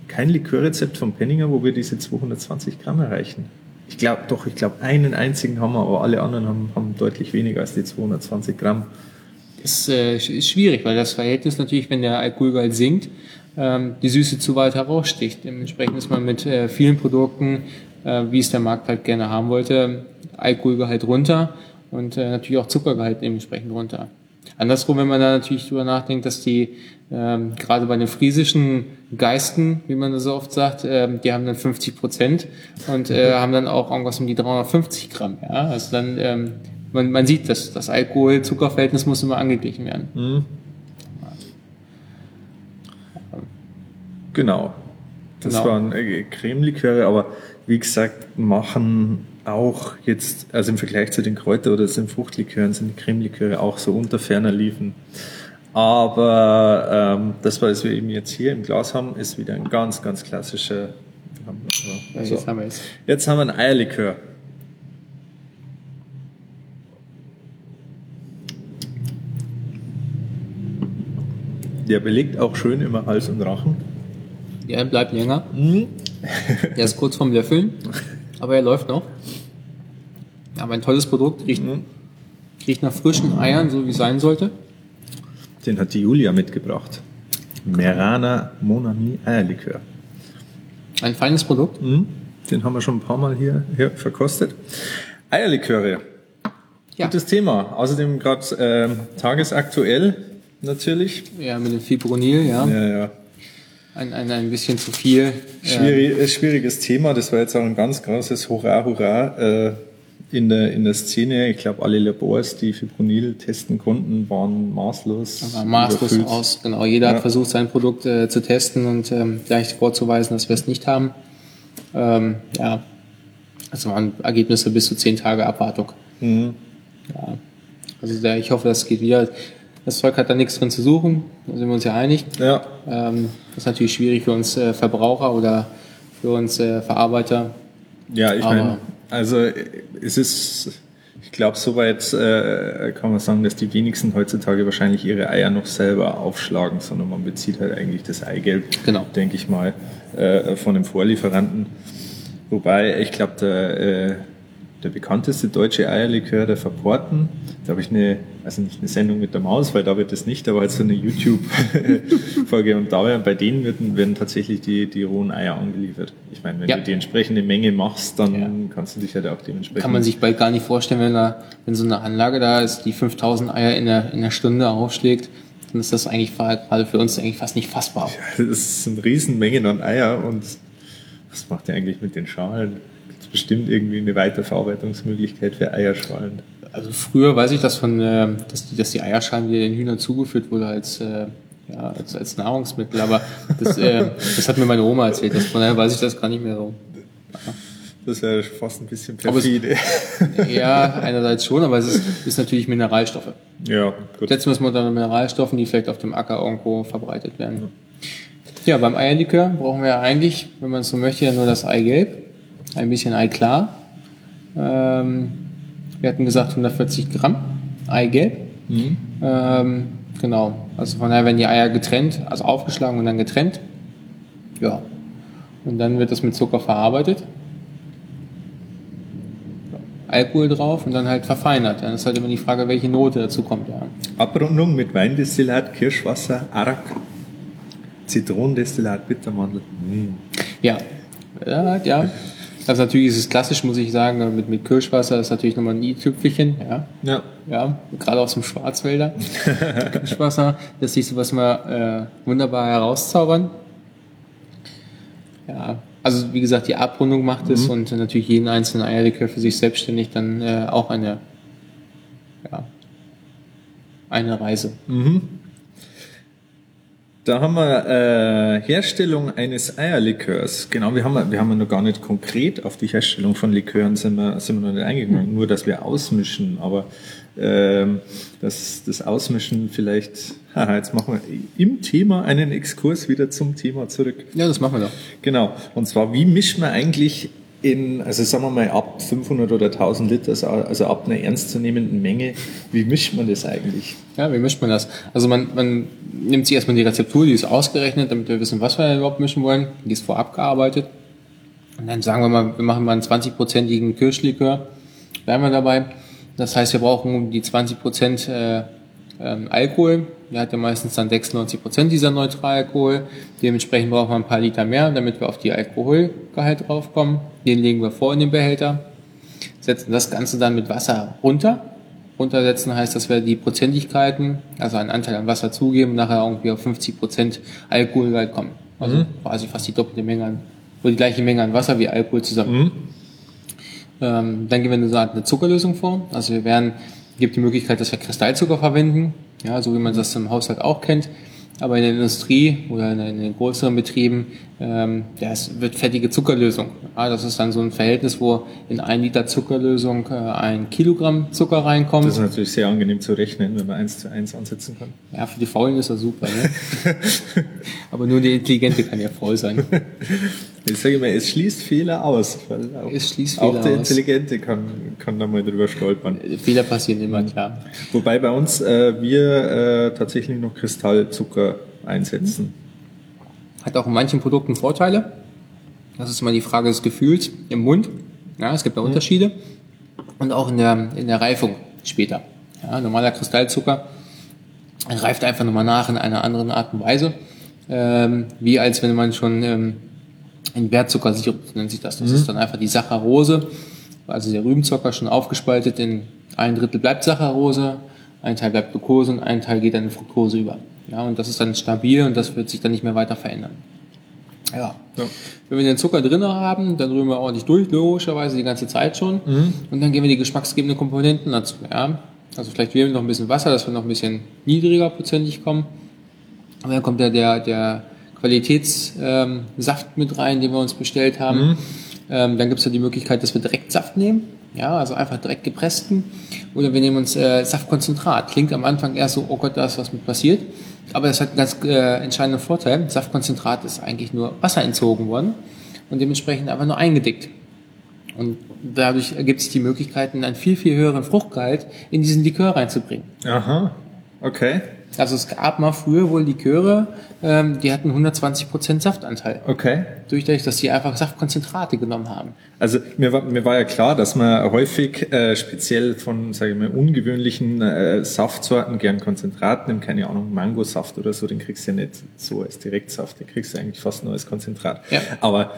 kein Likörrezept von Penninger, wo wir diese 220 Gramm erreichen. Ich glaube, doch, ich glaube, einen einzigen haben wir, aber alle anderen haben, haben deutlich weniger als die 220 Gramm. Ist, äh, ist schwierig, weil das Verhältnis natürlich, wenn der Alkoholgehalt sinkt, ähm, die Süße zu weit heraussticht. Dementsprechend ist man mit äh, vielen Produkten, äh, wie es der Markt halt gerne haben wollte, Alkoholgehalt runter und äh, natürlich auch Zuckergehalt dementsprechend runter. Andersrum, wenn man da natürlich drüber nachdenkt, dass die ähm, gerade bei den friesischen Geisten, wie man das so oft sagt, ähm, die haben dann 50 Prozent und äh, haben dann auch irgendwas um die 350 Gramm. Ja? Also dann, ähm, man, man sieht, dass das Alkohol-Zucker-Verhältnis muss immer angeglichen werden. Mhm. Genau. Das Genau. waren äh, Cremeliköre, aber wie gesagt, machen auch jetzt, also im Vergleich zu den Kräuter- oder den Fruchtlikören, sind die Cremeliköre auch so unter ferner liefen. Aber ähm, das, was wir eben jetzt hier im Glas haben, ist wieder ein ganz, ganz klassischer. Also, jetzt haben wir es. jetzt haben wir ein Eierlikör. Der belegt auch schön immer Hals und Rachen. Ja, bleibt länger. Der ist kurz vorm Löffeln, aber er läuft noch. Aber ein tolles Produkt, riecht, riecht nach frischen Eiern, so wie es sein sollte. Den hat die Julia mitgebracht. Merana Monami Eierlikör. Ein feines Produkt. Mhm. Den haben wir schon ein paar Mal hier, hier verkostet. Eierliköre. Ja. Gutes Thema. Außerdem gerade ähm, tagesaktuell natürlich. Ja, mit dem Fipronil, ja. Ja, ja. Ein, ein, ein bisschen zu viel. Schwierig, äh, schwieriges Thema. Das war jetzt auch ein ganz großes Hurra, Hurra äh, in, der, in der Szene. Ich glaube, alle Labors, die Fipronil testen konnten, waren maßlos. Aber maßlos überfüllt. aus. Genau, jeder Ja. hat versucht, sein Produkt äh, zu testen und ähm, gleich vorzuweisen, dass wir es nicht haben. Ähm, ja, also waren Ergebnisse bis zu zehn Tage Abwartung. Mhm. Ja. Also der, ich hoffe, das geht wieder. Das Zeug hat da nichts drin zu suchen, da sind wir uns ja einig. Ja, Ähm, das ist natürlich schwierig für uns äh, Verbraucher oder für uns äh, Verarbeiter. Ja, ich meine, also es ist, ich glaube, soweit äh, kann man sagen, dass die wenigsten heutzutage wahrscheinlich ihre Eier noch selber aufschlagen, sondern man bezieht halt eigentlich das Eigelb, Genau. denke ich mal, äh, von dem Vorlieferanten. Wobei, ich glaube, der, äh, der bekannteste deutsche Eierlikör, der Verporten, da habe ich eine, also nicht eine Sendung mit der Maus, weil da wird das nicht, aber halt so eine YouTube-Folge und da werden, bei denen werden, werden tatsächlich die, die rohen Eier angeliefert. Ich meine, wenn Ja. du die entsprechende Menge machst, dann Ja. kannst du dich halt auch dementsprechend. Kann man sich bald gar nicht vorstellen, wenn, da, wenn so eine Anlage da ist, die 5000 Eier in der, in der Stunde aufschlägt, dann ist das eigentlich gerade für uns eigentlich fast nicht fassbar. Das sind Riesenmengen an Eier und was macht ihr eigentlich mit den Schalen? Gibt bestimmt irgendwie eine Weiterverarbeitungsmöglichkeit für Eierschalen? Also früher weiß ich das von, äh, dass, die, dass die Eierschalen, die den Hühnern zugeführt wurde als, äh, ja, als, als Nahrungsmittel, aber das, äh, das hat mir meine Oma erzählt, das, von daher weiß ich das gar nicht mehr so. Das ist ja fast ein bisschen Aber es- perfide. Ja, einerseits schon, aber es ist, ist natürlich Mineralstoffe. ja, gut. Setzen wir es mal unter Mineralstoffen, die vielleicht auf dem Acker irgendwo verbreitet werden. Ja, beim Eierlikör brauchen wir ja eigentlich, wenn man es so möchte, ja nur das Eigelb, ein bisschen Eiklar. Ähm, wir hatten gesagt 140 Gramm Eigelb. Mhm. Ähm, genau, also von daher werden die Eier getrennt, also aufgeschlagen und dann getrennt. Ja, und dann wird das mit Zucker verarbeitet. Alkohol drauf und dann halt verfeinert. Dann ist halt immer die Frage, welche Note dazu kommt. Ja. Abrundung mit Weindestillat, Kirschwasser, Arak, Zitronendestillat, Bittermandel. Mm. Ja, ja, ja. Also natürlich ist es klassisch, muss ich sagen, mit, mit Kirschwasser ist natürlich nochmal ein i-Tüpfelchen, ja. Ja. Ja, gerade aus dem Schwarzwälder. Kirschwasser, das sich sowas mal äh, wunderbar herauszaubern. Ja, also wie gesagt, die Abrundung macht es und natürlich jeden einzelnen Eierlikör für sich selbstständig dann äh, auch eine, ja, eine Reise. Da haben wir äh, Herstellung eines Eierlikörs. Genau, wir haben, wir haben noch gar nicht konkret auf die Herstellung von Likören sind wir, sind wir noch nicht eingegangen, nur dass wir ausmischen, aber ähm, das, das Ausmischen vielleicht, haha, jetzt machen wir im Thema einen Exkurs wieder zum Thema zurück. Ja, das machen wir doch. Genau, und zwar, wie mischt man eigentlich in, also sagen wir mal ab 500 oder 1000 Liter, also ab einer ernstzunehmenden Menge, wie mischt man das eigentlich? Ja, wie mischt man das? Also man, man nimmt sich erstmal die Rezeptur, die ist ausgerechnet, damit wir wissen, was wir überhaupt mischen wollen. Die ist vorab gearbeitet. Und dann sagen wir mal, wir machen mal einen 20-prozentigen Kirschlikör. Bleiben wir dabei. Das heißt, wir brauchen die 20 Prozent äh, ähm, Alkohol. Der hat ja meistens dann 96 Prozent dieser Neutralalkohol. Dementsprechend brauchen wir ein paar Liter mehr, damit wir auf die Alkoholgehalt draufkommen. Den legen wir vor in den Behälter. Setzen das Ganze dann mit Wasser runter. Runtersetzen heißt, dass wir die Prozentigkeiten, also einen Anteil an Wasser zugeben, nachher irgendwie auf 50 Prozent Alkoholgehalt kommen. Also quasi fast die doppelte Menge an, oder die gleiche Menge an Wasser wie Alkohol zusammen. Ähm, dann gehen wir eine, so eine Zuckerlösung vor. Also wir werden, gibt die Möglichkeit, dass wir Kristallzucker verwenden, ja, so wie man das im Haushalt auch kennt. Aber in der Industrie oder in, den größeren Betrieben, ähm, ja, es wird fettige Zuckerlösung. Ja, das ist dann so ein Verhältnis, wo in ein Liter Zuckerlösung äh, ein Kilogramm Zucker reinkommt. Das ist natürlich sehr angenehm zu rechnen, wenn man eins zu eins ansetzen kann. Ja, für die Faulen ist das super. Ne? Aber nur der Intelligente kann ja faul sein. Ich sage immer, es schließt Fehler aus. Auch, Es schließt auch Fehler der aus. Intelligente kann, kann da mal drüber stolpern. Fehler passieren immer, klar. Wobei bei uns äh, wir äh, tatsächlich noch Kristallzucker einsetzen. Hat auch in manchen Produkten Vorteile. Das ist immer die Frage des Gefühls im Mund. Ja, es gibt da Unterschiede. Und auch in der, in der Reifung später. Ja, normaler Kristallzucker reift einfach nochmal nach in einer anderen Art und Weise. Ähm, wie als wenn man schon ähm, in Wertzuckersirup nennt sich das. Das ist dann einfach die Saccharose, also der Rübenzucker schon aufgespaltet in ein Drittel bleibt Saccharose, ein Teil bleibt Glucose und ein Teil geht dann in Fructose über. Ja, und das ist dann stabil und das wird sich dann nicht mehr weiter verändern. Ja. Ja. Wenn wir den Zucker drin haben, dann rühren wir ordentlich durch, logischerweise die ganze Zeit schon. Und dann geben wir die geschmacksgebenden Komponenten dazu. Ja? Also vielleicht wählen wir noch ein bisschen Wasser, dass wir noch ein bisschen niedriger prozentig kommen. Und dann kommt ja der, der Qualitätssaft ähm, Saft mit rein, den wir uns bestellt haben. Ähm, dann gibt es ja die Möglichkeit, dass wir direkt Saft nehmen. Ja, also einfach direkt gepressten. Oder wir nehmen uns äh, Saftkonzentrat. Klingt am Anfang erst so, oh Gott, da ist was mit passiert. Aber das hat einen ganz äh, entscheidenden Vorteil. Saftkonzentrat ist eigentlich nur Wasser entzogen worden und dementsprechend einfach nur eingedickt. Und dadurch ergibt sich die Möglichkeit, einen viel, viel höheren Fruchtgehalt in diesen Likör reinzubringen. Aha, okay, Also es gab mal früher wohl Liköre, ähm, die hatten 120% Saftanteil. okay. Durch dadurch, dass sie einfach Saftkonzentrate genommen haben. Also mir war, mir war ja klar, dass man häufig äh, speziell von, sage ich mal, ungewöhnlichen äh, Saftsorten gern Konzentrat nimmt, keine Ahnung, Mangosaft oder so, den kriegst du ja nicht so als Direktsaft, den kriegst du eigentlich fast nur als Konzentrat. Ja. Aber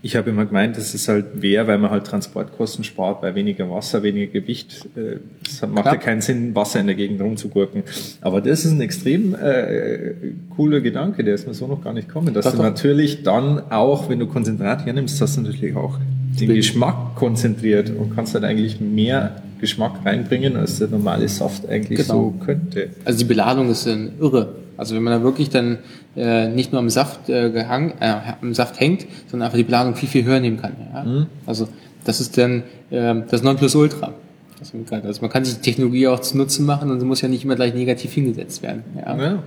ich habe immer gemeint, dass es halt wäre, weil man halt Transportkosten spart, bei weniger Wasser, weniger Gewicht. Äh, Es macht Klar. ja keinen Sinn, Wasser in der Gegend rumzugurken. Aber das ist ein extrem äh, cooler Gedanke, der ist mir so noch gar nicht gekommen, dass Doch, du natürlich dann auch, wenn du Konzentrat hernimmst, hast du natürlich auch den Geschmack konzentriert und kannst halt eigentlich mehr Geschmack reinbringen, als der normale Saft eigentlich Genau. so könnte. Also die Beladung ist äh, irre. Also wenn man da wirklich dann äh, nicht nur am Saft äh, gehang, äh, am Saft hängt, sondern einfach die Planung viel viel höher nehmen kann. Ja? Mhm. Also das ist dann äh, das Nonplusultra. Also man kann sich die Technologie auch zu Nutzen machen und sie muss ja nicht immer gleich negativ hingesetzt werden. Ja? ja.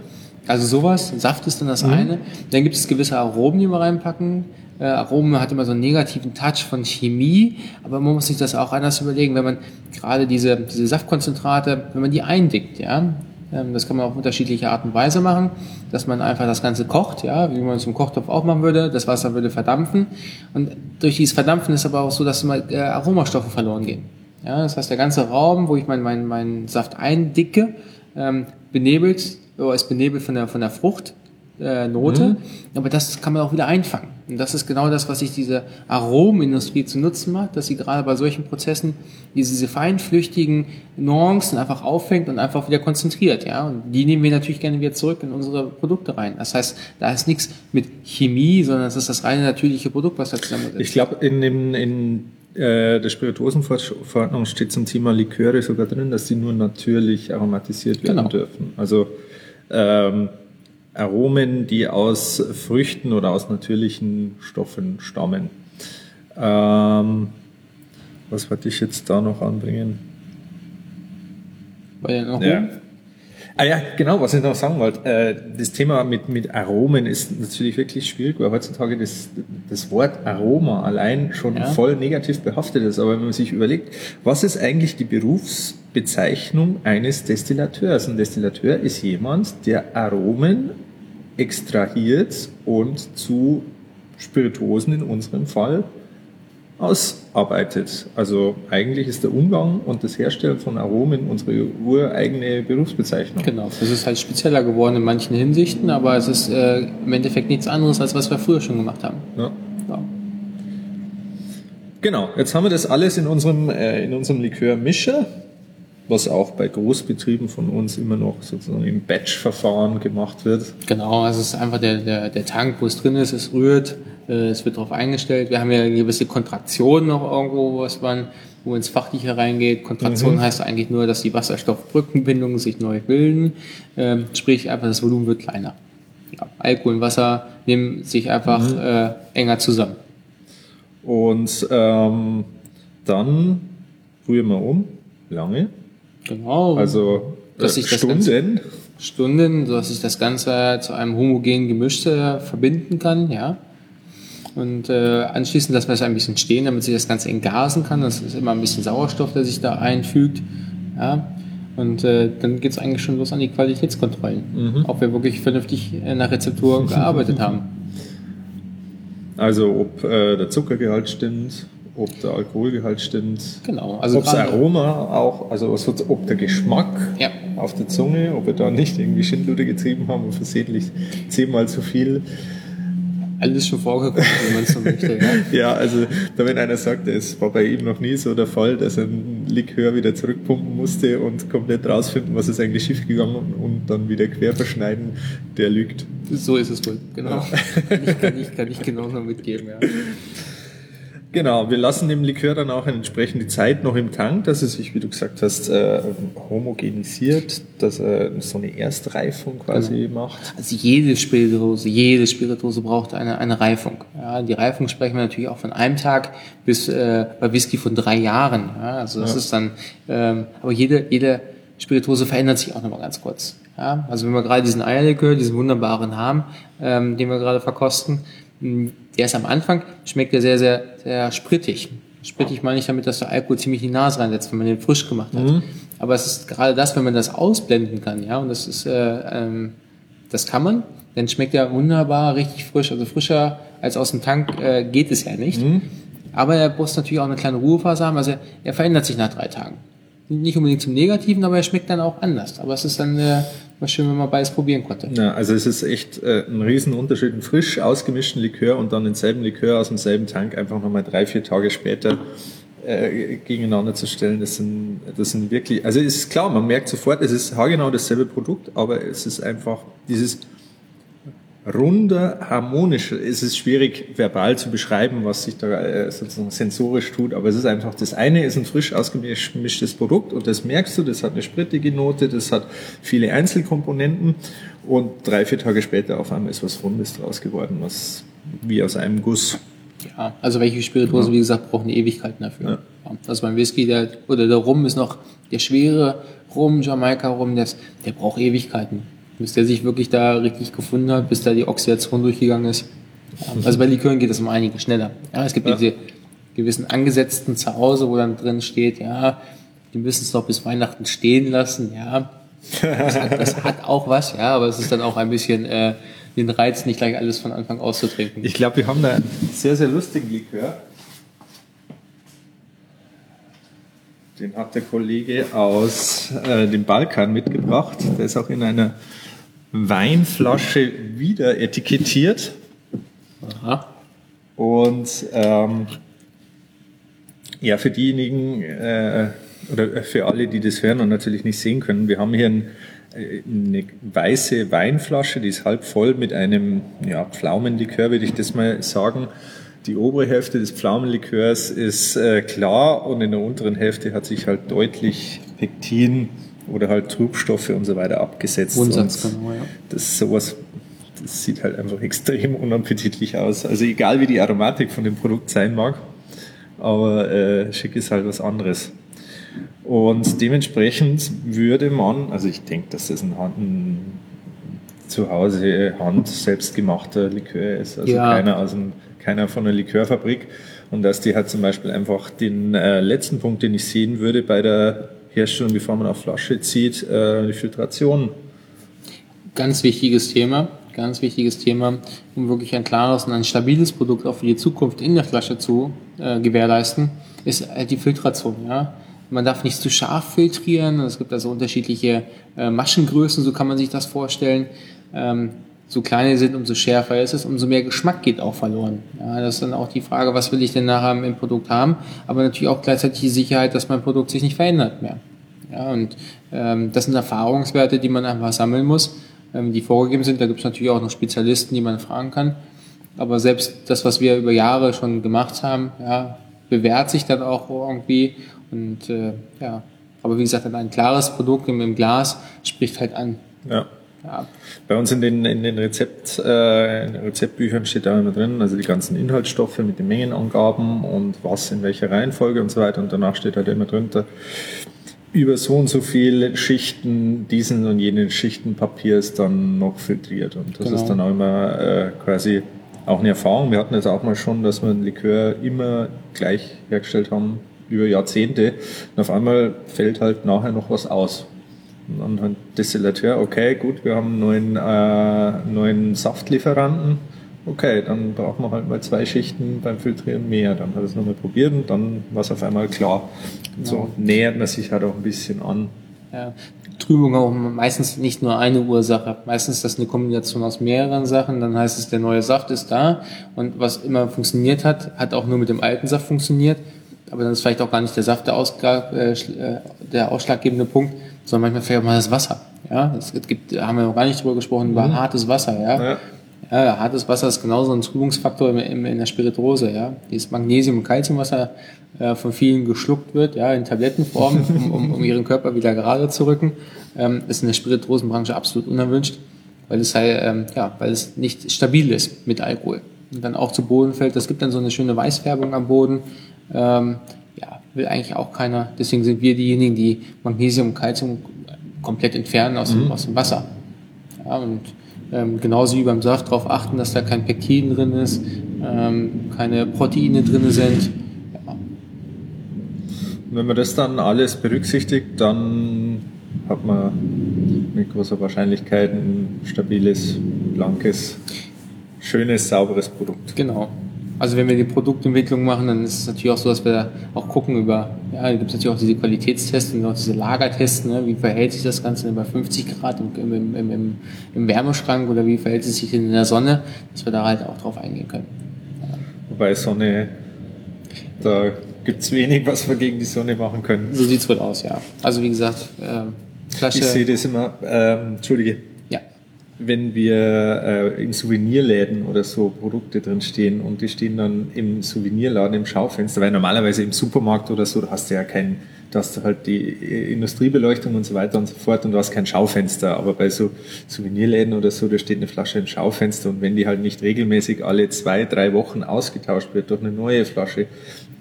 Also sowas, Saft ist dann das mhm. eine. Dann gibt es gewisse Aromen, die wir reinpacken. Äh, Aromen hat immer so einen negativen Touch von Chemie, aber man muss sich das auch anders überlegen, wenn man gerade diese, diese Saftkonzentrate, wenn man die eindickt, ja, das kann man auf unterschiedliche Art und Weise machen, dass man einfach das Ganze kocht, ja, wie man es im Kochtopf auch machen würde. Das Wasser würde verdampfen. Und durch dieses Verdampfen ist aber auch so, dass immer äh, Aromastoffe verloren gehen. Ja, das heißt, der ganze Raum, wo ich meinen mein, mein Saft eindicke, ähm, benebelt, oder ist benebelt von der, von der Frucht, äh, Note, mhm. aber das kann man auch wieder einfangen. Und das ist genau das, was sich diese Aromenindustrie zu nutzen macht, dass sie gerade bei solchen Prozessen diese, feinflüchtigen Nuancen einfach auffängt und einfach wieder konzentriert. Ja? Und die nehmen wir natürlich gerne wieder zurück in unsere Produkte rein. Das heißt, da ist nichts mit Chemie, sondern es ist das reine natürliche Produkt, was da zusammensetzt. Ich glaube, in, dem, in äh, der Spirituosenverordnung steht zum Thema Liköre sogar drin, dass sie nur natürlich aromatisiert werden genau. dürfen. Also ähm, Aromen, die aus Früchten oder aus natürlichen Stoffen stammen. Ähm, was wollte ich jetzt da noch anbringen? Ja. Ah ja, genau, was ich noch sagen wollte. Äh, das Thema mit, mit Aromen ist natürlich wirklich schwierig, weil heutzutage das, das Wort Aroma allein schon ja. voll negativ behaftet ist. Aber wenn man sich überlegt, was ist eigentlich die Berufsbezeichnung eines Destillateurs? Ein Destillateur ist jemand, der Aromen extrahiert und zu Spirituosen in unserem Fall ausarbeitet. Also eigentlich ist der Umgang und das Herstellen von Aromen unsere ureigene Berufsbezeichnung. Genau, das ist halt spezieller geworden in manchen Hinsichten, aber es ist äh, im Endeffekt nichts anderes, als was wir früher schon gemacht haben. Ja. ja. Genau, jetzt haben wir das alles in unserem, äh, in unserem Likörmischer was auch bei Großbetrieben von uns immer noch sozusagen im Batch-Verfahren gemacht wird. Genau, also es ist einfach der, der, der Tank, wo es drin ist, es rührt, äh, es wird darauf eingestellt. Wir haben ja eine gewisse Kontraktion noch irgendwo, was man, wo ins Fachliche reingeht. Kontraktion mhm. heißt eigentlich nur, dass die Wasserstoffbrückenbindungen sich neu bilden, ähm, sprich einfach das Volumen wird kleiner. Ja, Alkohol und Wasser nehmen sich einfach mhm. äh, enger zusammen. Und ähm, dann rühren wir um, lange, Genau. Also äh, Stunden. Ganze, Stunden, dass sich das Ganze zu einem homogenen Gemisch äh, verbinden kann, ja. Und äh, anschließend lassen wir es ein bisschen stehen, damit sich das Ganze entgasen kann. Das ist immer ein bisschen Sauerstoff, der sich da einfügt. Ja. Und äh, dann geht es eigentlich schon los an die Qualitätskontrollen, mhm. ob wir wirklich vernünftig der Rezeptur gearbeitet haben. Also ob äh, der Zuckergehalt stimmt, ob der Alkoholgehalt stimmt, genau, also ob das Aroma auch, also ob der Geschmack ja. auf der Zunge, ob wir da nicht irgendwie Schindluder getrieben haben und versehentlich zehnmal zu viel. Alles schon vorgekommen, wenn man so möchte. Ja. ja, also wenn einer sagt, es war bei ihm noch nie so der Fall, dass er ein Likör wieder zurückpumpen musste und komplett rausfinden, was ist eigentlich schiefgegangen und dann wieder quer verschneiden, der lügt. So ist es wohl, genau. Ja. ich, kann, ich kann nicht genau noch mitgeben, ja. Genau, wir lassen dem Likör dann auch eine entsprechende Zeit noch im Tank, dass er sich, wie du gesagt hast, äh, homogenisiert, dass er so eine Erstreifung quasi genau. macht. Also jede Spirituose, jede Spirituose braucht eine, eine Reifung. Ja, die Reifung sprechen wir natürlich auch von einem Tag bis äh, bei Whisky von drei Jahren. Ja, also das ja. ist dann, ähm, aber jede, jede Spirituose verändert sich auch nochmal ganz kurz. Ja, also wenn wir gerade diesen Eierlikör, diesen wunderbaren haben, ähm, den wir gerade verkosten, der ist am Anfang, schmeckt er sehr, sehr, sehr sprittig. Sprittig meine ich damit, dass der Alkohol ziemlich in die Nase reinsetzt, wenn man den frisch gemacht hat. Mhm. Aber es ist gerade das, wenn man das ausblenden kann, ja, und das ist, äh, ähm, das kann man, dann schmeckt er wunderbar, richtig frisch, also frischer als aus dem Tank äh, geht es ja nicht. Mhm. Aber er muss natürlich auch eine kleine Ruhephase haben, also er, er verändert sich nach drei Tagen nicht unbedingt zum Negativen, aber er schmeckt dann auch anders. Aber es ist dann äh, war schön, wenn man beides probieren konnte. Ja, also es ist echt äh, ein Riesenunterschied, einen frisch ausgemischten Likör und dann denselben Likör aus demselben Tank einfach nochmal drei, vier Tage später äh, gegeneinander zu stellen. Das sind, das sind wirklich, also es ist klar, man merkt sofort, es ist haargenau dasselbe Produkt, aber es ist einfach dieses runder, harmonischer. Es ist schwierig verbal zu beschreiben, was sich da äh, sozusagen sensorisch tut, aber es ist einfach, das eine ist ein frisch ausgemischtes Produkt und das merkst du, das hat eine sprittige Note, das hat viele Einzelkomponenten und drei, vier Tage später auf einmal ist was Rundes draus geworden, was wie aus einem Guss. Ja, also welche Spirituose, ja. wie gesagt, brauchen Ewigkeiten dafür. Ja. Also beim Whisky, der, oder der Rum ist noch der schwere Rum, Jamaika-Rum, der, der braucht Ewigkeiten bis der sich wirklich da richtig gefunden hat, bis da die Oxidation durchgegangen ist. Also bei Likören geht das um einige schneller. Ja, es gibt ja. diese gewissen angesetzten zu Hause, wo dann drin steht, ja, die müssen es noch bis Weihnachten stehen lassen, ja. Das hat, das hat auch was, ja, aber es ist dann auch ein bisschen äh, den Reiz, nicht gleich alles von Anfang auszutrinken. Ich glaube, wir haben da einen sehr, sehr lustigen Likör. Den hat der Kollege aus äh, dem Balkan mitgebracht. Der ist auch in einer Weinflasche wieder etikettiert. Aha. Und ähm, ja, für diejenigen äh, oder für alle, die das hören und natürlich nicht sehen können, wir haben hier ein, äh, eine weiße Weinflasche, die ist halb voll mit einem ja, Pflaumenlikör, würde ich das mal sagen. Die obere Hälfte des Pflaumenlikörs ist äh, klar und in der unteren Hälfte hat sich halt deutlich Pektin oder halt Trubstoffe und so weiter abgesetzt. Grundsatz, genau, ja. Das ist sowas, das sieht halt einfach extrem unappetitlich aus. Also egal wie die Aromatik von dem Produkt sein mag, aber äh, schick ist halt was anderes. Und dementsprechend würde man, also ich denke, dass das ein, ein zu Hause hand selbstgemachter Likör ist, also ja. keiner, aus einem, keiner von einer Likörfabrik. Und dass die halt zum Beispiel einfach den äh, letzten Punkt, den ich sehen würde bei der Herstellung, bevor man auf Flasche zieht, äh, die Filtration. Ganz wichtiges Thema, ganz wichtiges Thema, um wirklich ein klares und ein stabiles Produkt auch für die Zukunft in der Flasche zu äh, gewährleisten, ist äh, die Filtration. Ja? Man darf nicht zu scharf filtrieren. Es gibt also unterschiedliche äh, Maschengrößen, so kann man sich das vorstellen. Ähm, so kleiner sind, umso schärfer ist es, umso mehr Geschmack geht auch verloren. Ja, das ist dann auch die Frage, was will ich denn nachher im Produkt haben, aber natürlich auch gleichzeitig die Sicherheit, dass mein Produkt sich nicht verändert mehr. Ja, und ähm, das sind Erfahrungswerte, die man einfach sammeln muss, ähm, die vorgegeben sind. Da gibt es natürlich auch noch Spezialisten, die man fragen kann. Aber selbst das, was wir über Jahre schon gemacht haben, ja, bewährt sich dann auch irgendwie. Und äh, ja, aber wie gesagt, ein klares Produkt im, im Glas spricht halt an. Ja. Ja. Bei uns in den, in den Rezept, äh, in den Rezeptbüchern steht da immer drin, also die ganzen Inhaltsstoffe mit den Mengenangaben und was in welcher Reihenfolge und so weiter. Und danach steht halt immer drunter, über so und so viele Schichten diesen und jenen Schichten Papier ist dann noch filtriert. Und das genau. ist dann auch immer äh, quasi auch eine Erfahrung. Wir hatten jetzt auch mal schon, dass wir ein Likör immer gleich hergestellt haben über Jahrzehnte. Und auf einmal fällt halt nachher noch was aus. Und dann Destillateur, okay, gut, wir haben einen neuen, äh, neuen Saftlieferanten. Okay, dann brauchen wir halt mal zwei Schichten beim Filtrieren mehr. Dann hat er es nochmal probiert und dann war es auf einmal klar. Und so nähert man sich halt auch ein bisschen an. Ja. Trübung auch meistens nicht nur eine Ursache. Meistens ist das eine Kombination aus mehreren Sachen. Dann heißt es, der neue Saft ist da und was immer funktioniert hat, hat auch nur mit dem alten Saft funktioniert. Aber dann ist vielleicht auch gar nicht der Saft der, Ausgab, äh, äh, der ausschlaggebende Punkt, sondern manchmal vielleicht auch mal das Wasser. Ja, es gibt, haben wir noch gar nicht drüber gesprochen, über mhm. hartes Wasser. Ja? ja. Ja, hartes Wasser ist genauso ein Trübungsfaktor in, in, in der Spirituose. Ja, dieses Magnesium- und Calciumwasser äh, von vielen geschluckt wird, ja, in Tablettenform, um, um, um ihren Körper wieder gerade zu rücken, ähm, ist in der Spirituosenbranche absolut unerwünscht, weil es halt, ähm, ja, weil es nicht stabil ist mit Alkohol und dann auch zu Boden fällt. Das gibt dann so eine schöne Weißfärbung am Boden. Ähm, will eigentlich auch keiner. Deswegen sind wir diejenigen, die Magnesium und Calcium komplett entfernen aus, dem, mhm. aus dem Wasser. Ja, und ähm, genauso wie beim Saft darauf achten, dass da kein Pektin drin ist, ähm, keine Proteine drin sind. Ja. Wenn man das dann alles berücksichtigt, dann hat man mit großer Wahrscheinlichkeit ein stabiles, blankes, schönes, sauberes Produkt. Genau. Also wenn wir die Produktentwicklung machen, dann ist es natürlich auch so, dass wir auch gucken über, ja, da gibt es natürlich auch diese Qualitätstests und auch diese Lagertests, ne? wie verhält sich das Ganze denn bei 50 Grad im, im, im, im, im Wärmeschrank oder wie verhält es sich in der Sonne, dass wir da halt auch drauf eingehen können. Ja. Wobei Sonne, da gibt es wenig, was wir gegen die Sonne machen können. So sieht es wohl aus, ja. Also wie gesagt, äh, Flasche. Ich sehe das immer, ähm, Entschuldige. Wenn wir äh, in Souvenirläden oder so Produkte drin stehen und die stehen dann im Souvenirladen im Schaufenster, weil normalerweise im Supermarkt oder so, da hast du ja kein, da hast du halt die Industriebeleuchtung und so weiter und so fort und du hast kein Schaufenster. Aber bei so Souvenirläden oder so, da steht eine Flasche im Schaufenster und wenn die halt nicht regelmäßig alle zwei, drei Wochen ausgetauscht wird durch eine neue Flasche,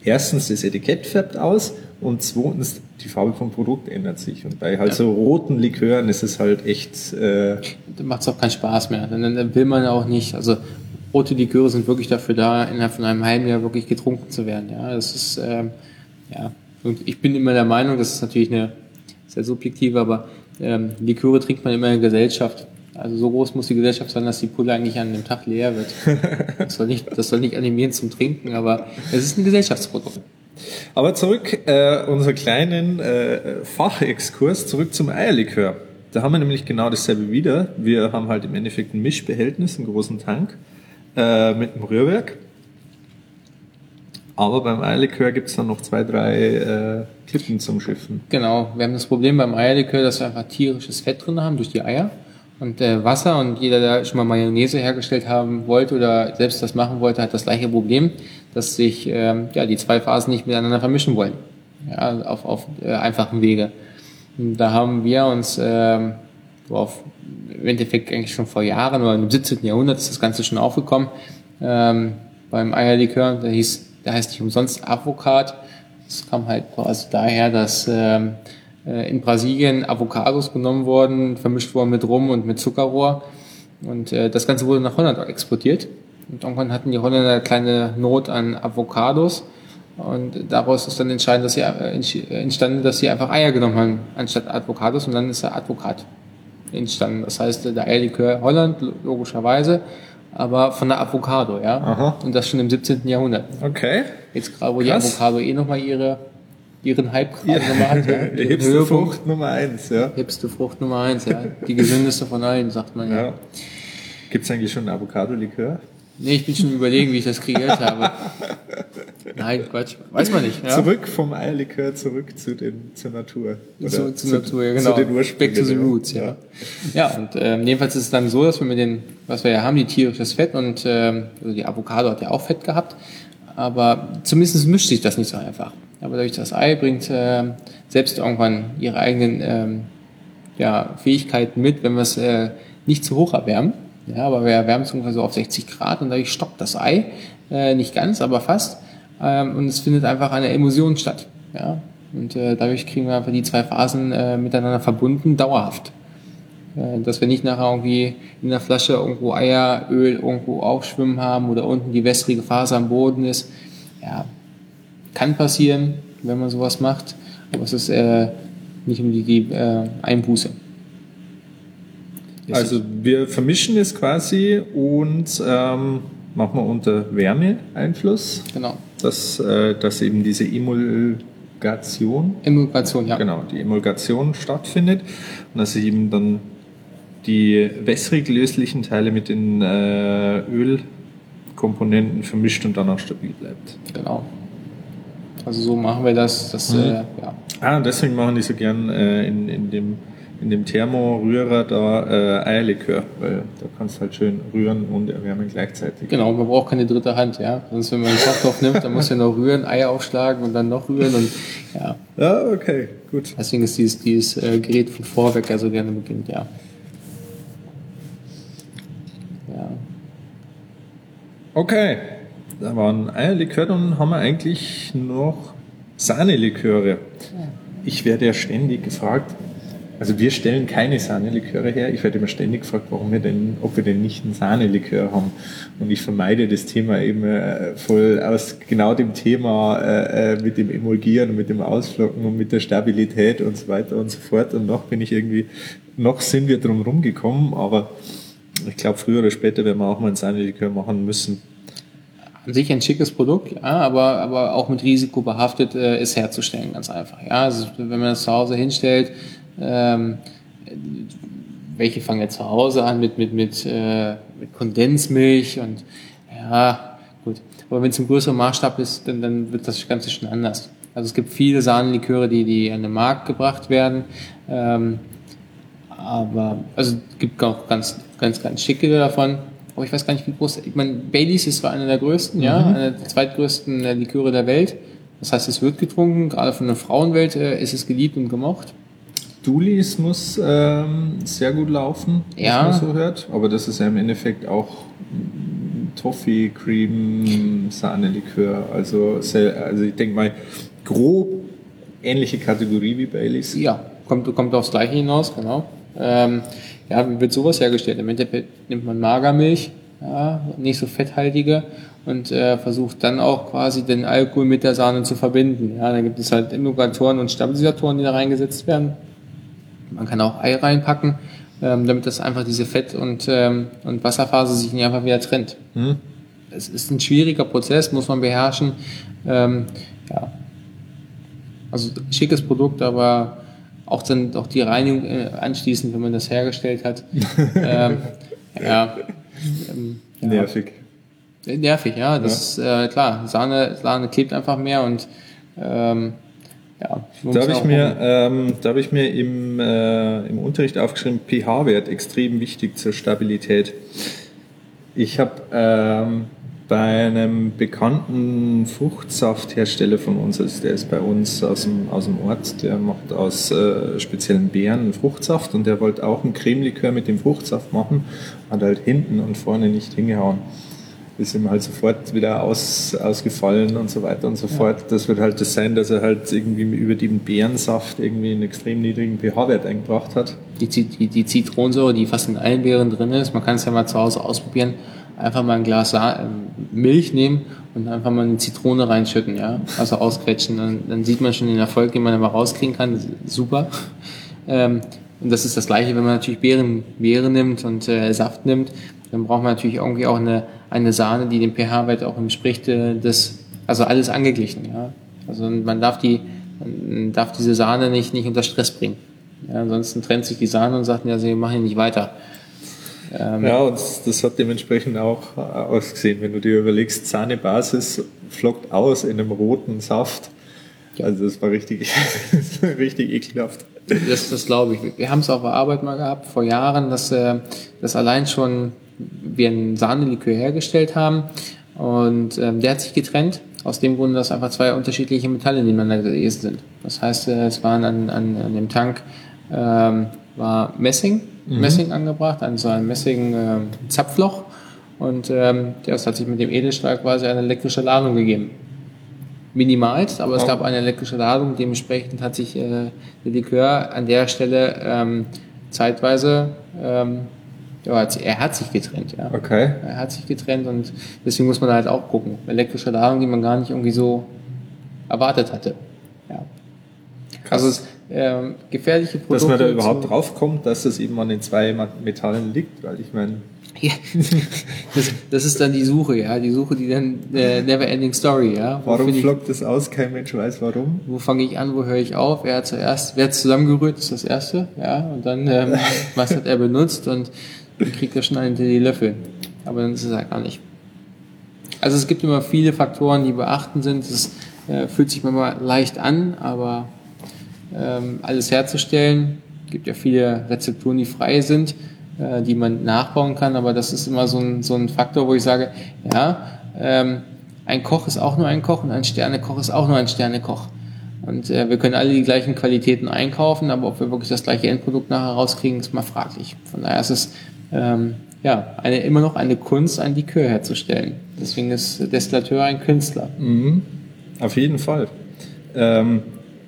erstens das Etikett färbt aus und zweitens die Farbe vom Produkt ändert sich. Und bei halt ja. so roten Likören ist es halt echt. Äh da macht es auch keinen Spaß mehr. Dann, dann will man auch nicht. Also rote Liköre sind wirklich dafür da, innerhalb von einem halben Jahr wirklich getrunken zu werden. Ja, das ist ähm, ja. Und ich bin immer der Meinung, das ist natürlich eine sehr subjektive, aber ähm, Liköre trinkt man immer in Gesellschaft. Also so groß muss die Gesellschaft sein, dass die Pulle eigentlich an dem Tag leer wird. Das soll nicht, das soll nicht animieren zum Trinken, aber es ist ein Gesellschaftsprodukt. Aber zurück, äh, unser kleinen äh, Fachexkurs, zurück zum Eierlikör. Da haben wir nämlich genau dasselbe wieder. Wir haben halt im Endeffekt ein Mischbehältnis, einen großen Tank äh, mit einem Rührwerk. Aber beim Eierlikör gibt es dann noch zwei, drei äh, Klippen zum Schiffen. Genau, wir haben das Problem beim Eierlikör, dass wir einfach tierisches Fett drin haben durch die Eier und äh, Wasser. Und jeder, der schon mal Mayonnaise hergestellt haben wollte oder selbst das machen wollte, hat das gleiche Problem, dass sich ähm, ja, die zwei Phasen nicht miteinander vermischen wollen. Ja, auf, auf äh, einfachen Wege. Und da haben wir uns ähm, auf, im Endeffekt eigentlich schon vor Jahren oder im 17. Jahrhundert ist das Ganze schon aufgekommen. Ähm, beim Eierlikör, der hieß, der heißt nicht umsonst Avocat. Das kam halt quasi daher, dass ähm, äh, in Brasilien Avocados genommen worden, vermischt worden mit Rum und mit Zuckerrohr. Und äh, das Ganze wurde nach Holland exportiert. Und irgendwann hatten die Holländer eine kleine Not an Avocados. Und daraus ist dann entscheidend, dass sie, äh, entstanden, dass sie einfach Eier genommen haben, anstatt Avocados. Und dann ist der Advokat entstanden. Das heißt, der Eierlikör Holland, logischerweise, aber von der Avocado, ja. Aha. Und das schon im 17. Jahrhundert. Okay. Jetzt gerade, wo Krass. die Avocado eh nochmal ihre ihren Hype gerade ja. nochmal hat. Ja. Die hipste Frucht Nummer eins, ja. Hipste Frucht Nummer eins, ja. Die gesündeste von allen, sagt man ja. ja. Gibt es eigentlich schon Avocado-Likör? Nee, ich bin schon überlegen, wie ich das kreiert habe. Nein, Quatsch. Weiß man nicht. Ja? Zurück vom Eierlikör, zurück zu den, zur Natur. Zu, zur Natur, ja, genau. Zu den Ursprüngen. Back to the roots, ja. Ja, ja und ähm, jedenfalls ist es dann so, dass wir mit den, was wir ja haben, die tierisches Fett und ähm, also die Avocado hat ja auch Fett gehabt, aber zumindest mischt sich das nicht so einfach. Aber dadurch das Ei bringt äh, selbst irgendwann ihre eigenen ähm, ja, Fähigkeiten mit, wenn wir es äh, nicht zu hoch erwärmen. Ja, aber wir erwärmen es ungefähr so auf 60 Grad und dadurch stockt das Ei. Äh, nicht ganz, aber fast. Ähm, und es findet einfach eine Emulsion statt. Ja? Und äh, dadurch kriegen wir einfach die zwei Phasen äh, miteinander verbunden, dauerhaft. Äh, dass wir nicht nachher irgendwie in der Flasche irgendwo Eieröl irgendwo aufschwimmen haben oder unten die wässrige Phase am Boden ist. Ja, kann passieren, wenn man sowas macht, aber es ist äh, nicht um die, die äh, Einbuße. Also wir vermischen es quasi und ähm, machen wir unter Wärmeeinfluss. Genau. Dass, äh, dass eben diese Emulgation. Emulgation, ja. Genau, die Emulgation stattfindet und dass sich eben dann die wässrig löslichen Teile mit den äh, Ölkomponenten vermischt und dann auch stabil bleibt. Genau. Also so machen wir das. das mhm. äh, ja. Ah, deswegen machen die so gern äh, in, in dem in dem Thermorührer da äh, Eierlikör, weil da kannst du halt schön rühren und erwärmen gleichzeitig. Genau, man braucht keine dritte Hand, ja. Sonst wenn man einen Kochtopf nimmt, dann muss man noch rühren, Eier aufschlagen und dann noch rühren und ja. Ja, okay, gut. Deswegen ist dieses, dieses äh, Gerät von Vorwerk ja so gerne beginnt, ja. Ja. Okay da waren Eierlikör, dann haben wir eigentlich noch Sahneliköre. Ich werde ja ständig gefragt, also wir stellen keine Sahneliköre her. Ich werde immer ständig gefragt, warum wir denn, ob wir denn nicht einen Sahnelikör haben. Und ich vermeide das Thema eben äh, voll aus genau dem Thema äh, äh, mit dem Emulgieren und mit dem Ausflocken und mit der Stabilität und so weiter und so fort. Und noch bin ich irgendwie, noch sind wir drum rumgekommen, aber ich glaube, früher oder später werden wir auch mal einen Sahnelikör machen müssen an sich ein schickes Produkt, ja, aber, aber auch mit Risiko behaftet äh, ist herzustellen, ganz einfach. Ja, also wenn man das zu Hause hinstellt, ähm, welche fangen jetzt zu Hause an mit, mit, mit, äh, mit Kondensmilch und ja, gut. Aber wenn es ein größerer Maßstab ist, dann, dann wird das Ganze schon anders. Also es gibt viele Sahnenliköre, die, die an den Markt gebracht werden. Ähm, aber also es gibt auch ganz ganz, ganz schicke davon. Aber ich weiß gar nicht, wie groß. Ich meine, Baileys ist zwar einer der größten, mhm. ja, einer der zweitgrößten äh, Liköre der Welt. Das heißt, es wird getrunken. Gerade von der Frauenwelt äh, ist es geliebt und gemocht. Dulis muss ähm, sehr gut laufen, ja. was man so hört. Aber das ist ja im Endeffekt auch Toffee, Cream, Sahne-Likör. Also, sehr, also ich denke mal, grob ähnliche Kategorie wie Baileys. Ja, kommt, kommt aufs Gleiche hinaus, genau. Ähm, ja, wie wird sowas hergestellt? Im Endeffekt nimmt man Magermilch, ja, nicht so fetthaltige und äh, versucht dann auch quasi den Alkohol mit der Sahne zu verbinden. Ja, dann gibt es halt Emulgatoren und Stabilisatoren, die da reingesetzt werden. Man kann auch Ei reinpacken, ähm, damit das einfach diese Fett- und, ähm, und Wasserphase sich nicht einfach wieder trennt. Hm. Es ist ein schwieriger Prozess, muss man beherrschen. Ähm, ja. Also schickes Produkt, aber auch dann auch die Reinigung äh, anschließend, wenn man das hergestellt hat. ähm, ja, ähm, ja, Nervig. Nervig, ja. Das ja. ist äh, klar. Sahne, Sahne klebt einfach mehr und ähm, ja. Da habe ich mir, ähm, da habe ich mir im, äh, im Unterricht aufgeschrieben, pH-Wert extrem wichtig zur Stabilität. Ich habe ähm, bei einem bekannten Fruchtsafthersteller von uns, also der ist bei uns aus dem, aus dem Ort, der macht aus äh, speziellen Beeren einen Fruchtsaft und der wollte auch einen Cremelikör mit dem Fruchtsaft machen, hat halt hinten und vorne nicht hingehauen. Ist ihm halt sofort wieder aus, ausgefallen und so weiter und so ja. fort. Das wird halt das sein, dass er halt irgendwie über den Beerensaft irgendwie einen extrem niedrigen pH-Wert eingebracht hat. Die, die, die Zitronensäure, die fast in allen Beeren drin ist, man kann es ja mal zu Hause ausprobieren einfach mal ein Glas Sa Milch nehmen und einfach mal eine Zitrone reinschütten, ja, also ausquetschen. Dann, dann sieht man schon den Erfolg, den man immer rauskriegen kann. Super. Ähm, und das ist das Gleiche, wenn man natürlich Beeren, Beeren nimmt und äh, Saft nimmt, dann braucht man natürlich irgendwie auch eine, eine Sahne, die dem pH-Wert auch entspricht, äh, das, also alles angeglichen, ja. Also man darf die, man darf diese Sahne nicht, nicht unter Stress bringen. Ja, ansonsten trennt sich die Sahne und sagt, ja, sie machen nicht weiter. Ähm, ja, und das hat dementsprechend auch ausgesehen, wenn du dir überlegst, Sahnebasis flockt aus in einem roten Saft. Also das war richtig, richtig ekelhaft. Das, das glaube ich. Wir haben es auf der Arbeit mal gehabt, vor Jahren, dass, äh, dass allein schon wir einen Sahnelikör hergestellt haben und ähm, der hat sich getrennt. Aus dem Grund, dass einfach zwei unterschiedliche Metalle nebeneinander gewesen sind. Das heißt, äh, es waren an, an, an dem Tank ähm, war Messing mhm. Messing angebracht, an so ein Messing äh, Zapfloch. Und ähm, das hat sich mit dem Edelstahl quasi eine elektrische Ladung gegeben. Minimals, aber es gab eine elektrische Ladung. Dementsprechend hat sich äh, der Likör an der Stelle ähm, zeitweise ähm, ja, er hat sich getrennt, ja. Okay. Er hat sich getrennt und deswegen muss man halt auch gucken. Elektrische Ladung, die man gar nicht irgendwie so erwartet hatte. Ja. Krass. Also es, ähm, gefährliche Produkte. Dass man da überhaupt drauf kommt, dass das eben an den zwei Metallen liegt, weil ich meine. Ja, das, das, ist dann die Suche, ja, die Suche, die dann äh, never ending story, ja. Wo warum flockt das aus? Kein Mensch weiß warum. Wo fange ich an, wo höre ich auf? Wer hat zuerst, wer hat zusammengerührt, ist das erste, ja, und dann ähm, was hat er benutzt und dann kriegt er schon einen die Löffel. Aber dann ist es halt gar nicht. Also es gibt immer viele Faktoren, die beachten sind. Es äh, fühlt sich manchmal leicht an, aber ähm, alles herzustellen. Gibt ja viele Rezepturen, die frei sind, äh, die man nachbauen kann, aber das ist immer so ein, so ein Faktor, wo ich sage, ja, ähm, ein Koch ist auch nur ein Koch und ein Sternekoch ist auch nur ein Sternekoch. Und äh, wir können alle die gleichen Qualitäten einkaufen, aber ob wir wirklich das gleiche Endprodukt nachher rauskriegen, ist mal fraglich. Von daher ist es ähm, ja eine, immer noch eine Kunst, ein Likör herzustellen. Deswegen ist Destillateur ein Künstler. Mhm. Auf jeden Fall. Ähm,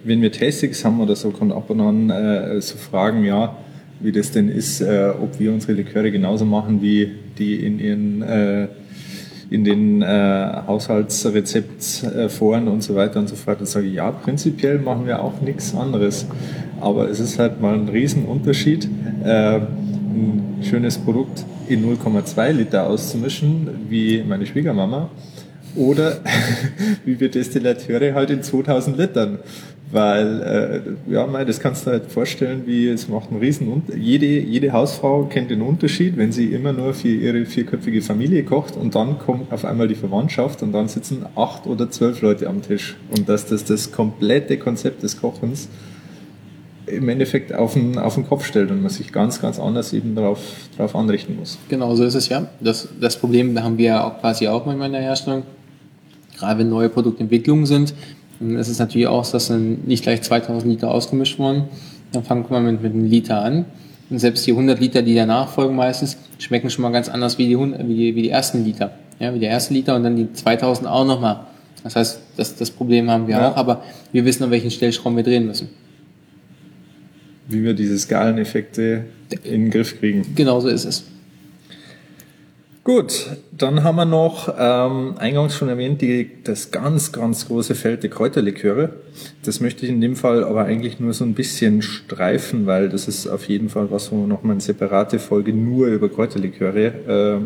wenn wir Tastings haben oder so, kommt ab und an äh, so Fragen, ja, wie das denn ist, äh, ob wir unsere Liköre genauso machen wie die in ihren äh, in den äh, Haushaltsrezeptforen und so weiter und so fort. Da sage ich, ja, prinzipiell machen wir auch nichts anderes. Aber es ist halt mal ein Riesenunterschied, äh, ein schönes Produkt in 0,2 Liter auszumischen, wie meine Schwiegermama, oder wie wir Destillateure halt in 2000 Litern. Weil, äh, ja, mei, das kannst du halt vorstellen, wie es macht einen riesen Unterschied. Jede, jede Hausfrau kennt den Unterschied, wenn sie immer nur für ihre vierköpfige Familie kocht und dann kommt auf einmal die Verwandtschaft und dann sitzen acht oder zwölf Leute am Tisch. Und dass das das komplette Konzept des Kochens im Endeffekt auf den, auf den Kopf stellt und man sich ganz, ganz anders eben darauf, darauf anrichten muss. Genau, so ist es ja. Das, das Problem haben wir ja auch quasi auch manchmal in der Herstellung. Gerade wenn neue Produktentwicklungen sind, dann ist es natürlich auch, dass dann nicht gleich 2000 Liter ausgemischt wurden. Dann fangen wir mit, mit einem Liter an. Und selbst die 100 Liter, die danach folgen meistens, schmecken schon mal ganz anders wie die, wie die, wie die ersten Liter. Ja, wie der erste Liter und dann die 2000 auch nochmal. Das heißt, das, das Problem haben wir ja. auch, aber wir wissen, an welchen Stellschrauben wir drehen müssen wie wir diese Skaleneffekte in den Griff kriegen. Genau so ist es. Gut, dann haben wir noch ähm, eingangs schon erwähnt, die, das ganz, ganz große Feld der Kräuterliköre. Das möchte ich in dem Fall aber eigentlich nur so ein bisschen streifen, weil das ist auf jeden Fall was, wo man nochmal eine separate Folge nur über Kräuterliköre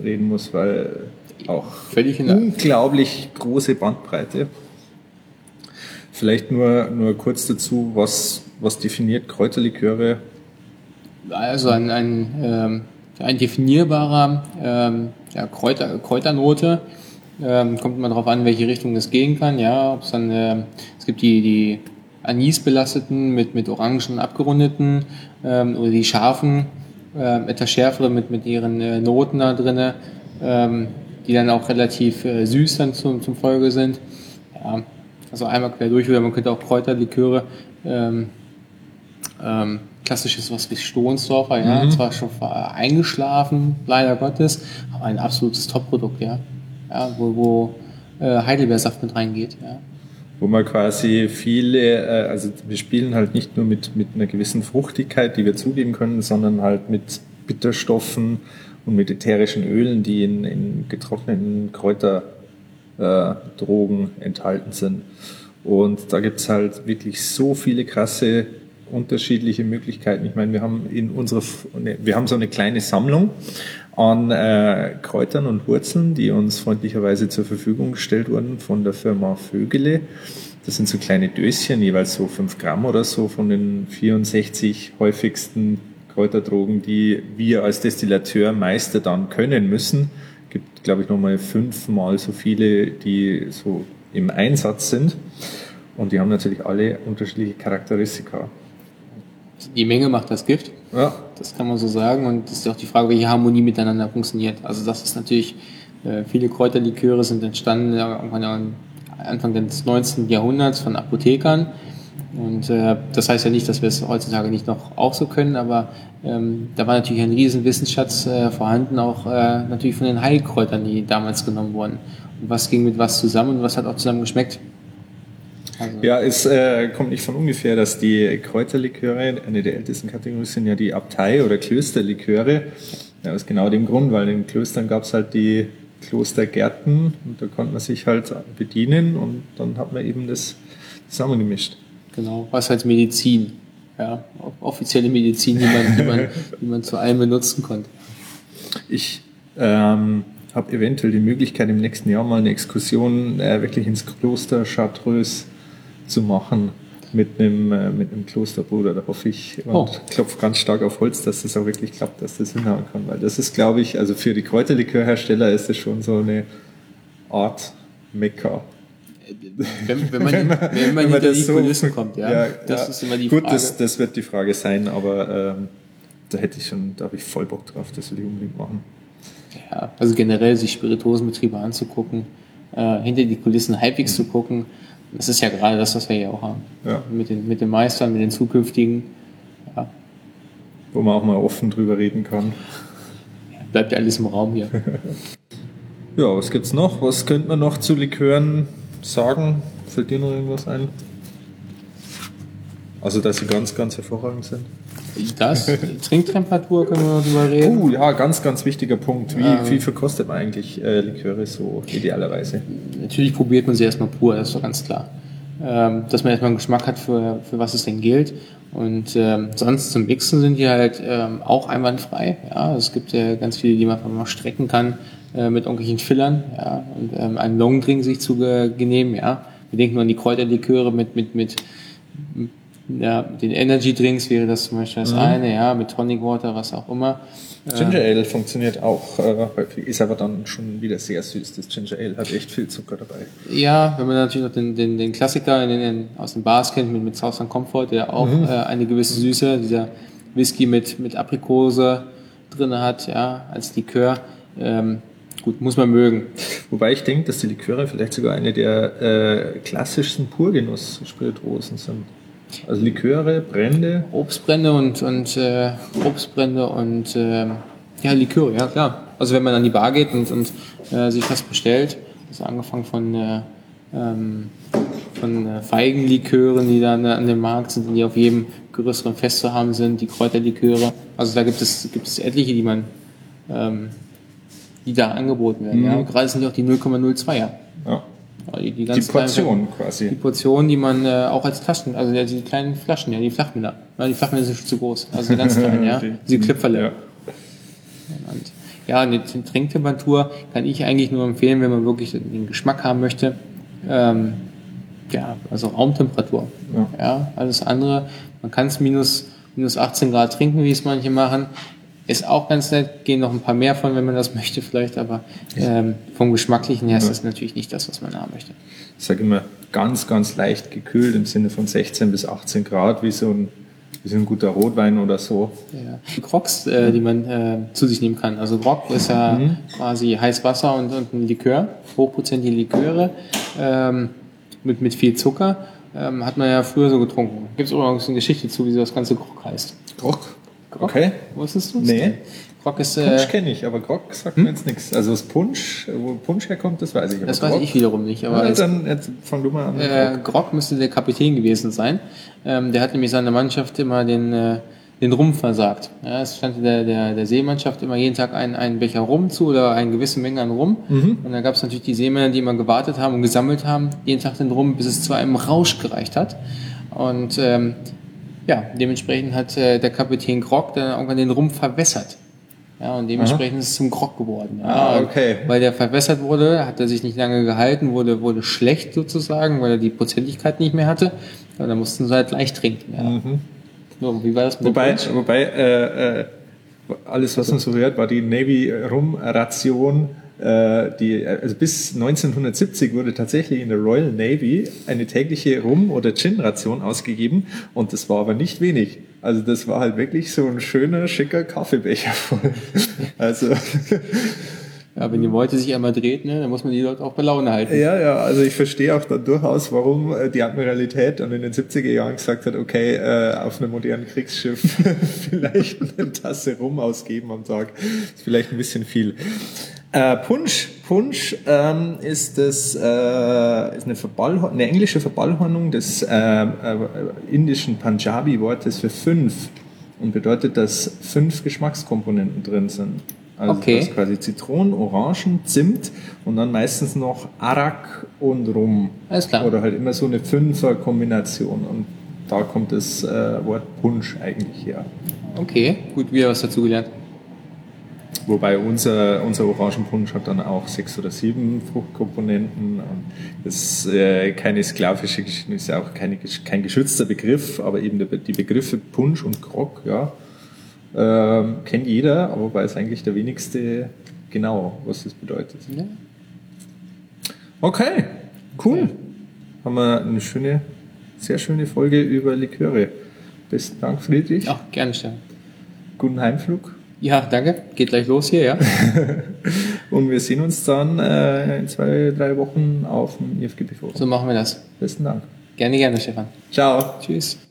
äh, reden muss, weil auch unglaublich große Bandbreite. Vielleicht nur, nur kurz dazu, was was definiert Kräuterliköre? Also ein, ein, ähm, ein definierbarer ähm, ja, Kräuter, Kräuternote. Ähm, kommt immer darauf an, welche Richtung es gehen kann. Ja, es dann, äh, es gibt die, die Anis-belasteten mit, mit Orangen abgerundeten ähm, oder die scharfen, äh, etwas schärfere mit, mit ihren äh, Noten da drinne, ähm, die dann auch relativ äh, süß dann zum, zum Folge sind. Ja, also einmal quer durch oder man könnte auch Kräuterliköre ähm, ähm, klassisches was wie Stohnsdorfer, ja, mhm. zwar schon eingeschlafen, leider Gottes, aber ein absolutes Top-Produkt, ja. ja. wo, wo äh, Heidelbeersaft mit reingeht, ja. Wo man quasi viele, äh, also wir spielen halt nicht nur mit, mit einer gewissen Fruchtigkeit, die wir zugeben können, sondern halt mit Bitterstoffen und mit ätherischen Ölen, die in, in getrockneten Kräuterdrogen äh, enthalten sind. Und da gibt's halt wirklich so viele krasse unterschiedliche Möglichkeiten. Ich meine, wir haben in unserer, ne, wir haben so eine kleine Sammlung an äh, Kräutern und Wurzeln, die uns freundlicherweise zur Verfügung gestellt wurden von der Firma Vögele. Das sind so kleine Döschen, jeweils so fünf Gramm oder so von den 64 häufigsten Kräuterdrogen, die wir als Destillateur Meister dann können müssen. Gibt, glaube ich, nochmal fünfmal so viele, die so im Einsatz sind. Und die haben natürlich alle unterschiedliche Charakteristika. Die Menge macht das Gift. Ja. Das kann man so sagen. Und es ist auch die Frage, welche Harmonie miteinander funktioniert. Also das ist natürlich, äh, viele Kräuterliköre sind entstanden Anfang des 19. Jahrhunderts von Apothekern. Und äh, das heißt ja nicht, dass wir es heutzutage nicht noch auch so können, aber ähm, da war natürlich ein riesen Wissensschatz äh, vorhanden, auch äh, natürlich von den Heilkräutern, die damals genommen wurden. Und was ging mit was zusammen und was hat auch zusammen geschmeckt. Also ja, es äh, kommt nicht von ungefähr, dass die Kräuterliköre, eine der ältesten Kategorien sind ja die Abtei- oder Klösterliköre. Ja, aus genau dem Grund, weil in den Klöstern gab es halt die Klostergärten und da konnte man sich halt bedienen und dann hat man eben das zusammengemischt. Genau, was halt Medizin, ja, offizielle Medizin, die man, die man, die man zu allem benutzen konnte. Ich ähm, habe eventuell die Möglichkeit, im nächsten Jahr mal eine Exkursion äh, wirklich ins Kloster Chartreuse zu machen mit einem, äh, mit einem Klosterbruder. Da hoffe ich und oh. klopfe ganz stark auf Holz, dass das auch wirklich klappt, dass das hinhauen kann. Weil das ist, glaube ich, also für die Kräuterlikörhersteller ist das schon so eine Art Mekka. Wenn, wenn, man, wenn man, wenn man hinter die so, Kulissen kommt, ja. ja das ja. ist immer die Gut, Frage. Das, das wird die Frage sein, aber ähm, da hätte ich schon, da habe ich voll Bock drauf, das will ich unbedingt machen. Ja, also generell sich Spirituosenbetriebe anzugucken, äh, hinter die Kulissen halbwegs mhm. zu gucken, das ist ja gerade das, was wir hier auch haben. Ja. Mit, den, mit den Meistern, mit den zukünftigen. Ja. Wo man auch mal offen drüber reden kann. Ja, bleibt ja alles im Raum hier. ja, was gibt's noch? Was könnte man noch zu Likören sagen? Fällt dir noch irgendwas ein? Also, dass sie ganz, ganz hervorragend sind. Das, Trinktemperatur können wir darüber reden. Oh ja, ganz, ganz wichtiger Punkt. Wie, ähm, viel kostet man eigentlich äh, Liköre so idealerweise? Natürlich probiert man sie erstmal pur, das ist doch ganz klar. Ähm, dass man erstmal einen Geschmack hat, für, für was es denn gilt. Und ähm, sonst zum Mixen sind die halt ähm, auch einwandfrei. Ja, es gibt ja ganz viele, die man einfach mal strecken kann äh, mit irgendwelchen Fillern. Ja, und ähm, einen Longdrink sich zu genehmen. Ja, wir denken nur an die Kräuterliköre mit mit mit ja, den Energy Drinks wäre das zum Beispiel das Mhm. eine, ja, mit Tonic Water, was auch immer. Ginger Ale funktioniert auch äh, häufig, ist aber dann schon wieder sehr süß. Das Ginger Ale hat echt viel Zucker dabei. Ja, wenn man natürlich noch den, den, den Klassiker in den, aus den Bars kennt mit, mit Southern Comfort, der auch Mhm. äh, eine gewisse Süße, dieser Whisky mit, mit Aprikose drin hat, ja, als Likör. Ähm, gut, muss man mögen. Wobei ich denke, dass die Liköre vielleicht sogar eine der äh, klassischsten Purgenuss-Spirituosen sind. Also Liköre, Brände. Obstbrände und, und äh, Obstbrände und ähm, ja, Liköre, ja klar. Also wenn man an die Bar geht und, und äh, sich was bestellt, also angefangen von, äh, ähm, von äh, Feigenlikören, die dann an dem Markt sind, die auf jedem größeren Fest zu haben sind, die Kräuterliköre. Also da gibt es, gibt es etliche, die man ähm, die da angeboten werden. Ja. Gerade sind ja auch die 0,02er. Ja. Die, die, Die Portion kleinen- quasi. die Portion, die man äh, auch als Taschen, also ja, die kleinen Flaschen, ja, die Flachmänner. Ja, die Flachmänner sind schon zu groß. Also die ganz kleinen, ja. Die- Diese Klipferle. Ja. Und ja, eine Trinktemperatur kann ich eigentlich nur empfehlen, wenn man wirklich den Geschmack haben möchte. Ähm, ja, also Raumtemperatur. Ja. Ja. alles andere, man kann es minus, minus 18 Grad trinken, wie es manche machen. Ist auch ganz nett, gehen noch ein paar mehr von, wenn man das möchte vielleicht, aber ähm, vom Geschmacklichen her ist das natürlich nicht das, was man haben möchte. Ich sage immer ganz, ganz leicht gekühlt im Sinne von 16 bis 18 Grad, wie so ein, wie so ein guter Rotwein oder so. Ja. Die Crocs, äh, die man äh, zu sich nehmen kann. Also Grog ist ja quasi heiß Wasser und, und ein Likör, hochprozentige Liköre ähm, mit, mit viel Zucker. Ähm, hat man ja früher so getrunken. Gibt es übrigens eine Geschichte zu, wie das ganze Grog heißt. Grog. Okay. Wusstest du Nee. Grog ist, Punsch äh, kenne ich, aber Grog sagt mir jetzt nichts. Also das Punsch, wo Punsch herkommt, das weiß ich. Aber das weiß Grog- ich wiederum nicht, aber Ja, es, dann jetzt fang du mal an. äh, Grog. Grog müsste der Kapitän gewesen sein. Ähm, der hat nämlich seiner Mannschaft immer den, äh, den Rum versagt. Ja, es stand der, der, der Seemannschaft immer jeden Tag einen, einen Becher Rum zu oder eine gewisse Menge an Rum. Und dann gab es natürlich die Seemänner, die immer gewartet haben und gesammelt haben, jeden Tag den Rum, bis es zu einem Rausch gereicht hat. Und ähm, ja, dementsprechend hat äh, der Kapitän Grog dann irgendwann den Rum verwässert. Ja, und dementsprechend ist es zum Grog geworden. Ja, Ah, okay. Weil der verwässert wurde, hat er sich nicht lange gehalten, wurde, wurde schlecht sozusagen, weil er die Prozentigkeit nicht mehr hatte. Und dann mussten sie halt leicht trinken. Ja. So, wie war das mit Wobei, wobei äh, äh, alles, was man so hört, war die Navy-Rum-Ration. Äh, die, also bis 1970 wurde tatsächlich in der Royal Navy eine tägliche Rum- oder Gin-Ration ausgegeben und das war aber nicht wenig. Also das war halt wirklich so ein schöner, schicker Kaffeebecher voll. Also Ja, wenn die Meute sich einmal dreht, ne, dann muss man die Leute auch bei Laune halten. Ja, ja, also ich verstehe auch dann durchaus, warum äh, die Admiralität dann in den 70er Jahren gesagt hat, okay, äh, auf einem modernen Kriegsschiff vielleicht eine Tasse rum ausgeben am Tag. Ist vielleicht ein bisschen viel. Äh, Punsch, Punsch ähm, ist das äh, ist eine, eine englische Verballhornung des äh, äh, indischen Punjabi-Wortes für fünf und bedeutet, dass fünf Geschmackskomponenten drin sind. Also Okay. das ist quasi Zitronen, Orangen, Zimt und dann meistens noch Arak und Rum. Alles klar. Oder halt immer so eine Fünfer-Kombination. Und da kommt das äh, Wort Punsch eigentlich her. Okay, gut, wieder was dazugelernt. Wobei unser, unser Orangenpunsch hat dann auch sechs oder sieben Fruchtkomponenten. Und das ist äh, keine sklavische, Gesch- ist ja auch keine, kein geschützter Begriff, aber eben der, die Begriffe Punsch und Grog, ja, ähm, kennt jeder, aber weiß eigentlich der wenigste genau, was das bedeutet. Ja. Okay, cool. Haben wir eine schöne, sehr schöne Folge über Liköre. Besten Dank, Friedrich. Ach, gerne, Stefan. Guten Heimflug. Ja, danke. Geht gleich los hier, ja. Und wir sehen uns dann äh, in zwei, drei Wochen auf dem IFGP-Forum. So machen wir das. Besten Dank. Gerne, gerne, Stefan. Ciao. Tschüss.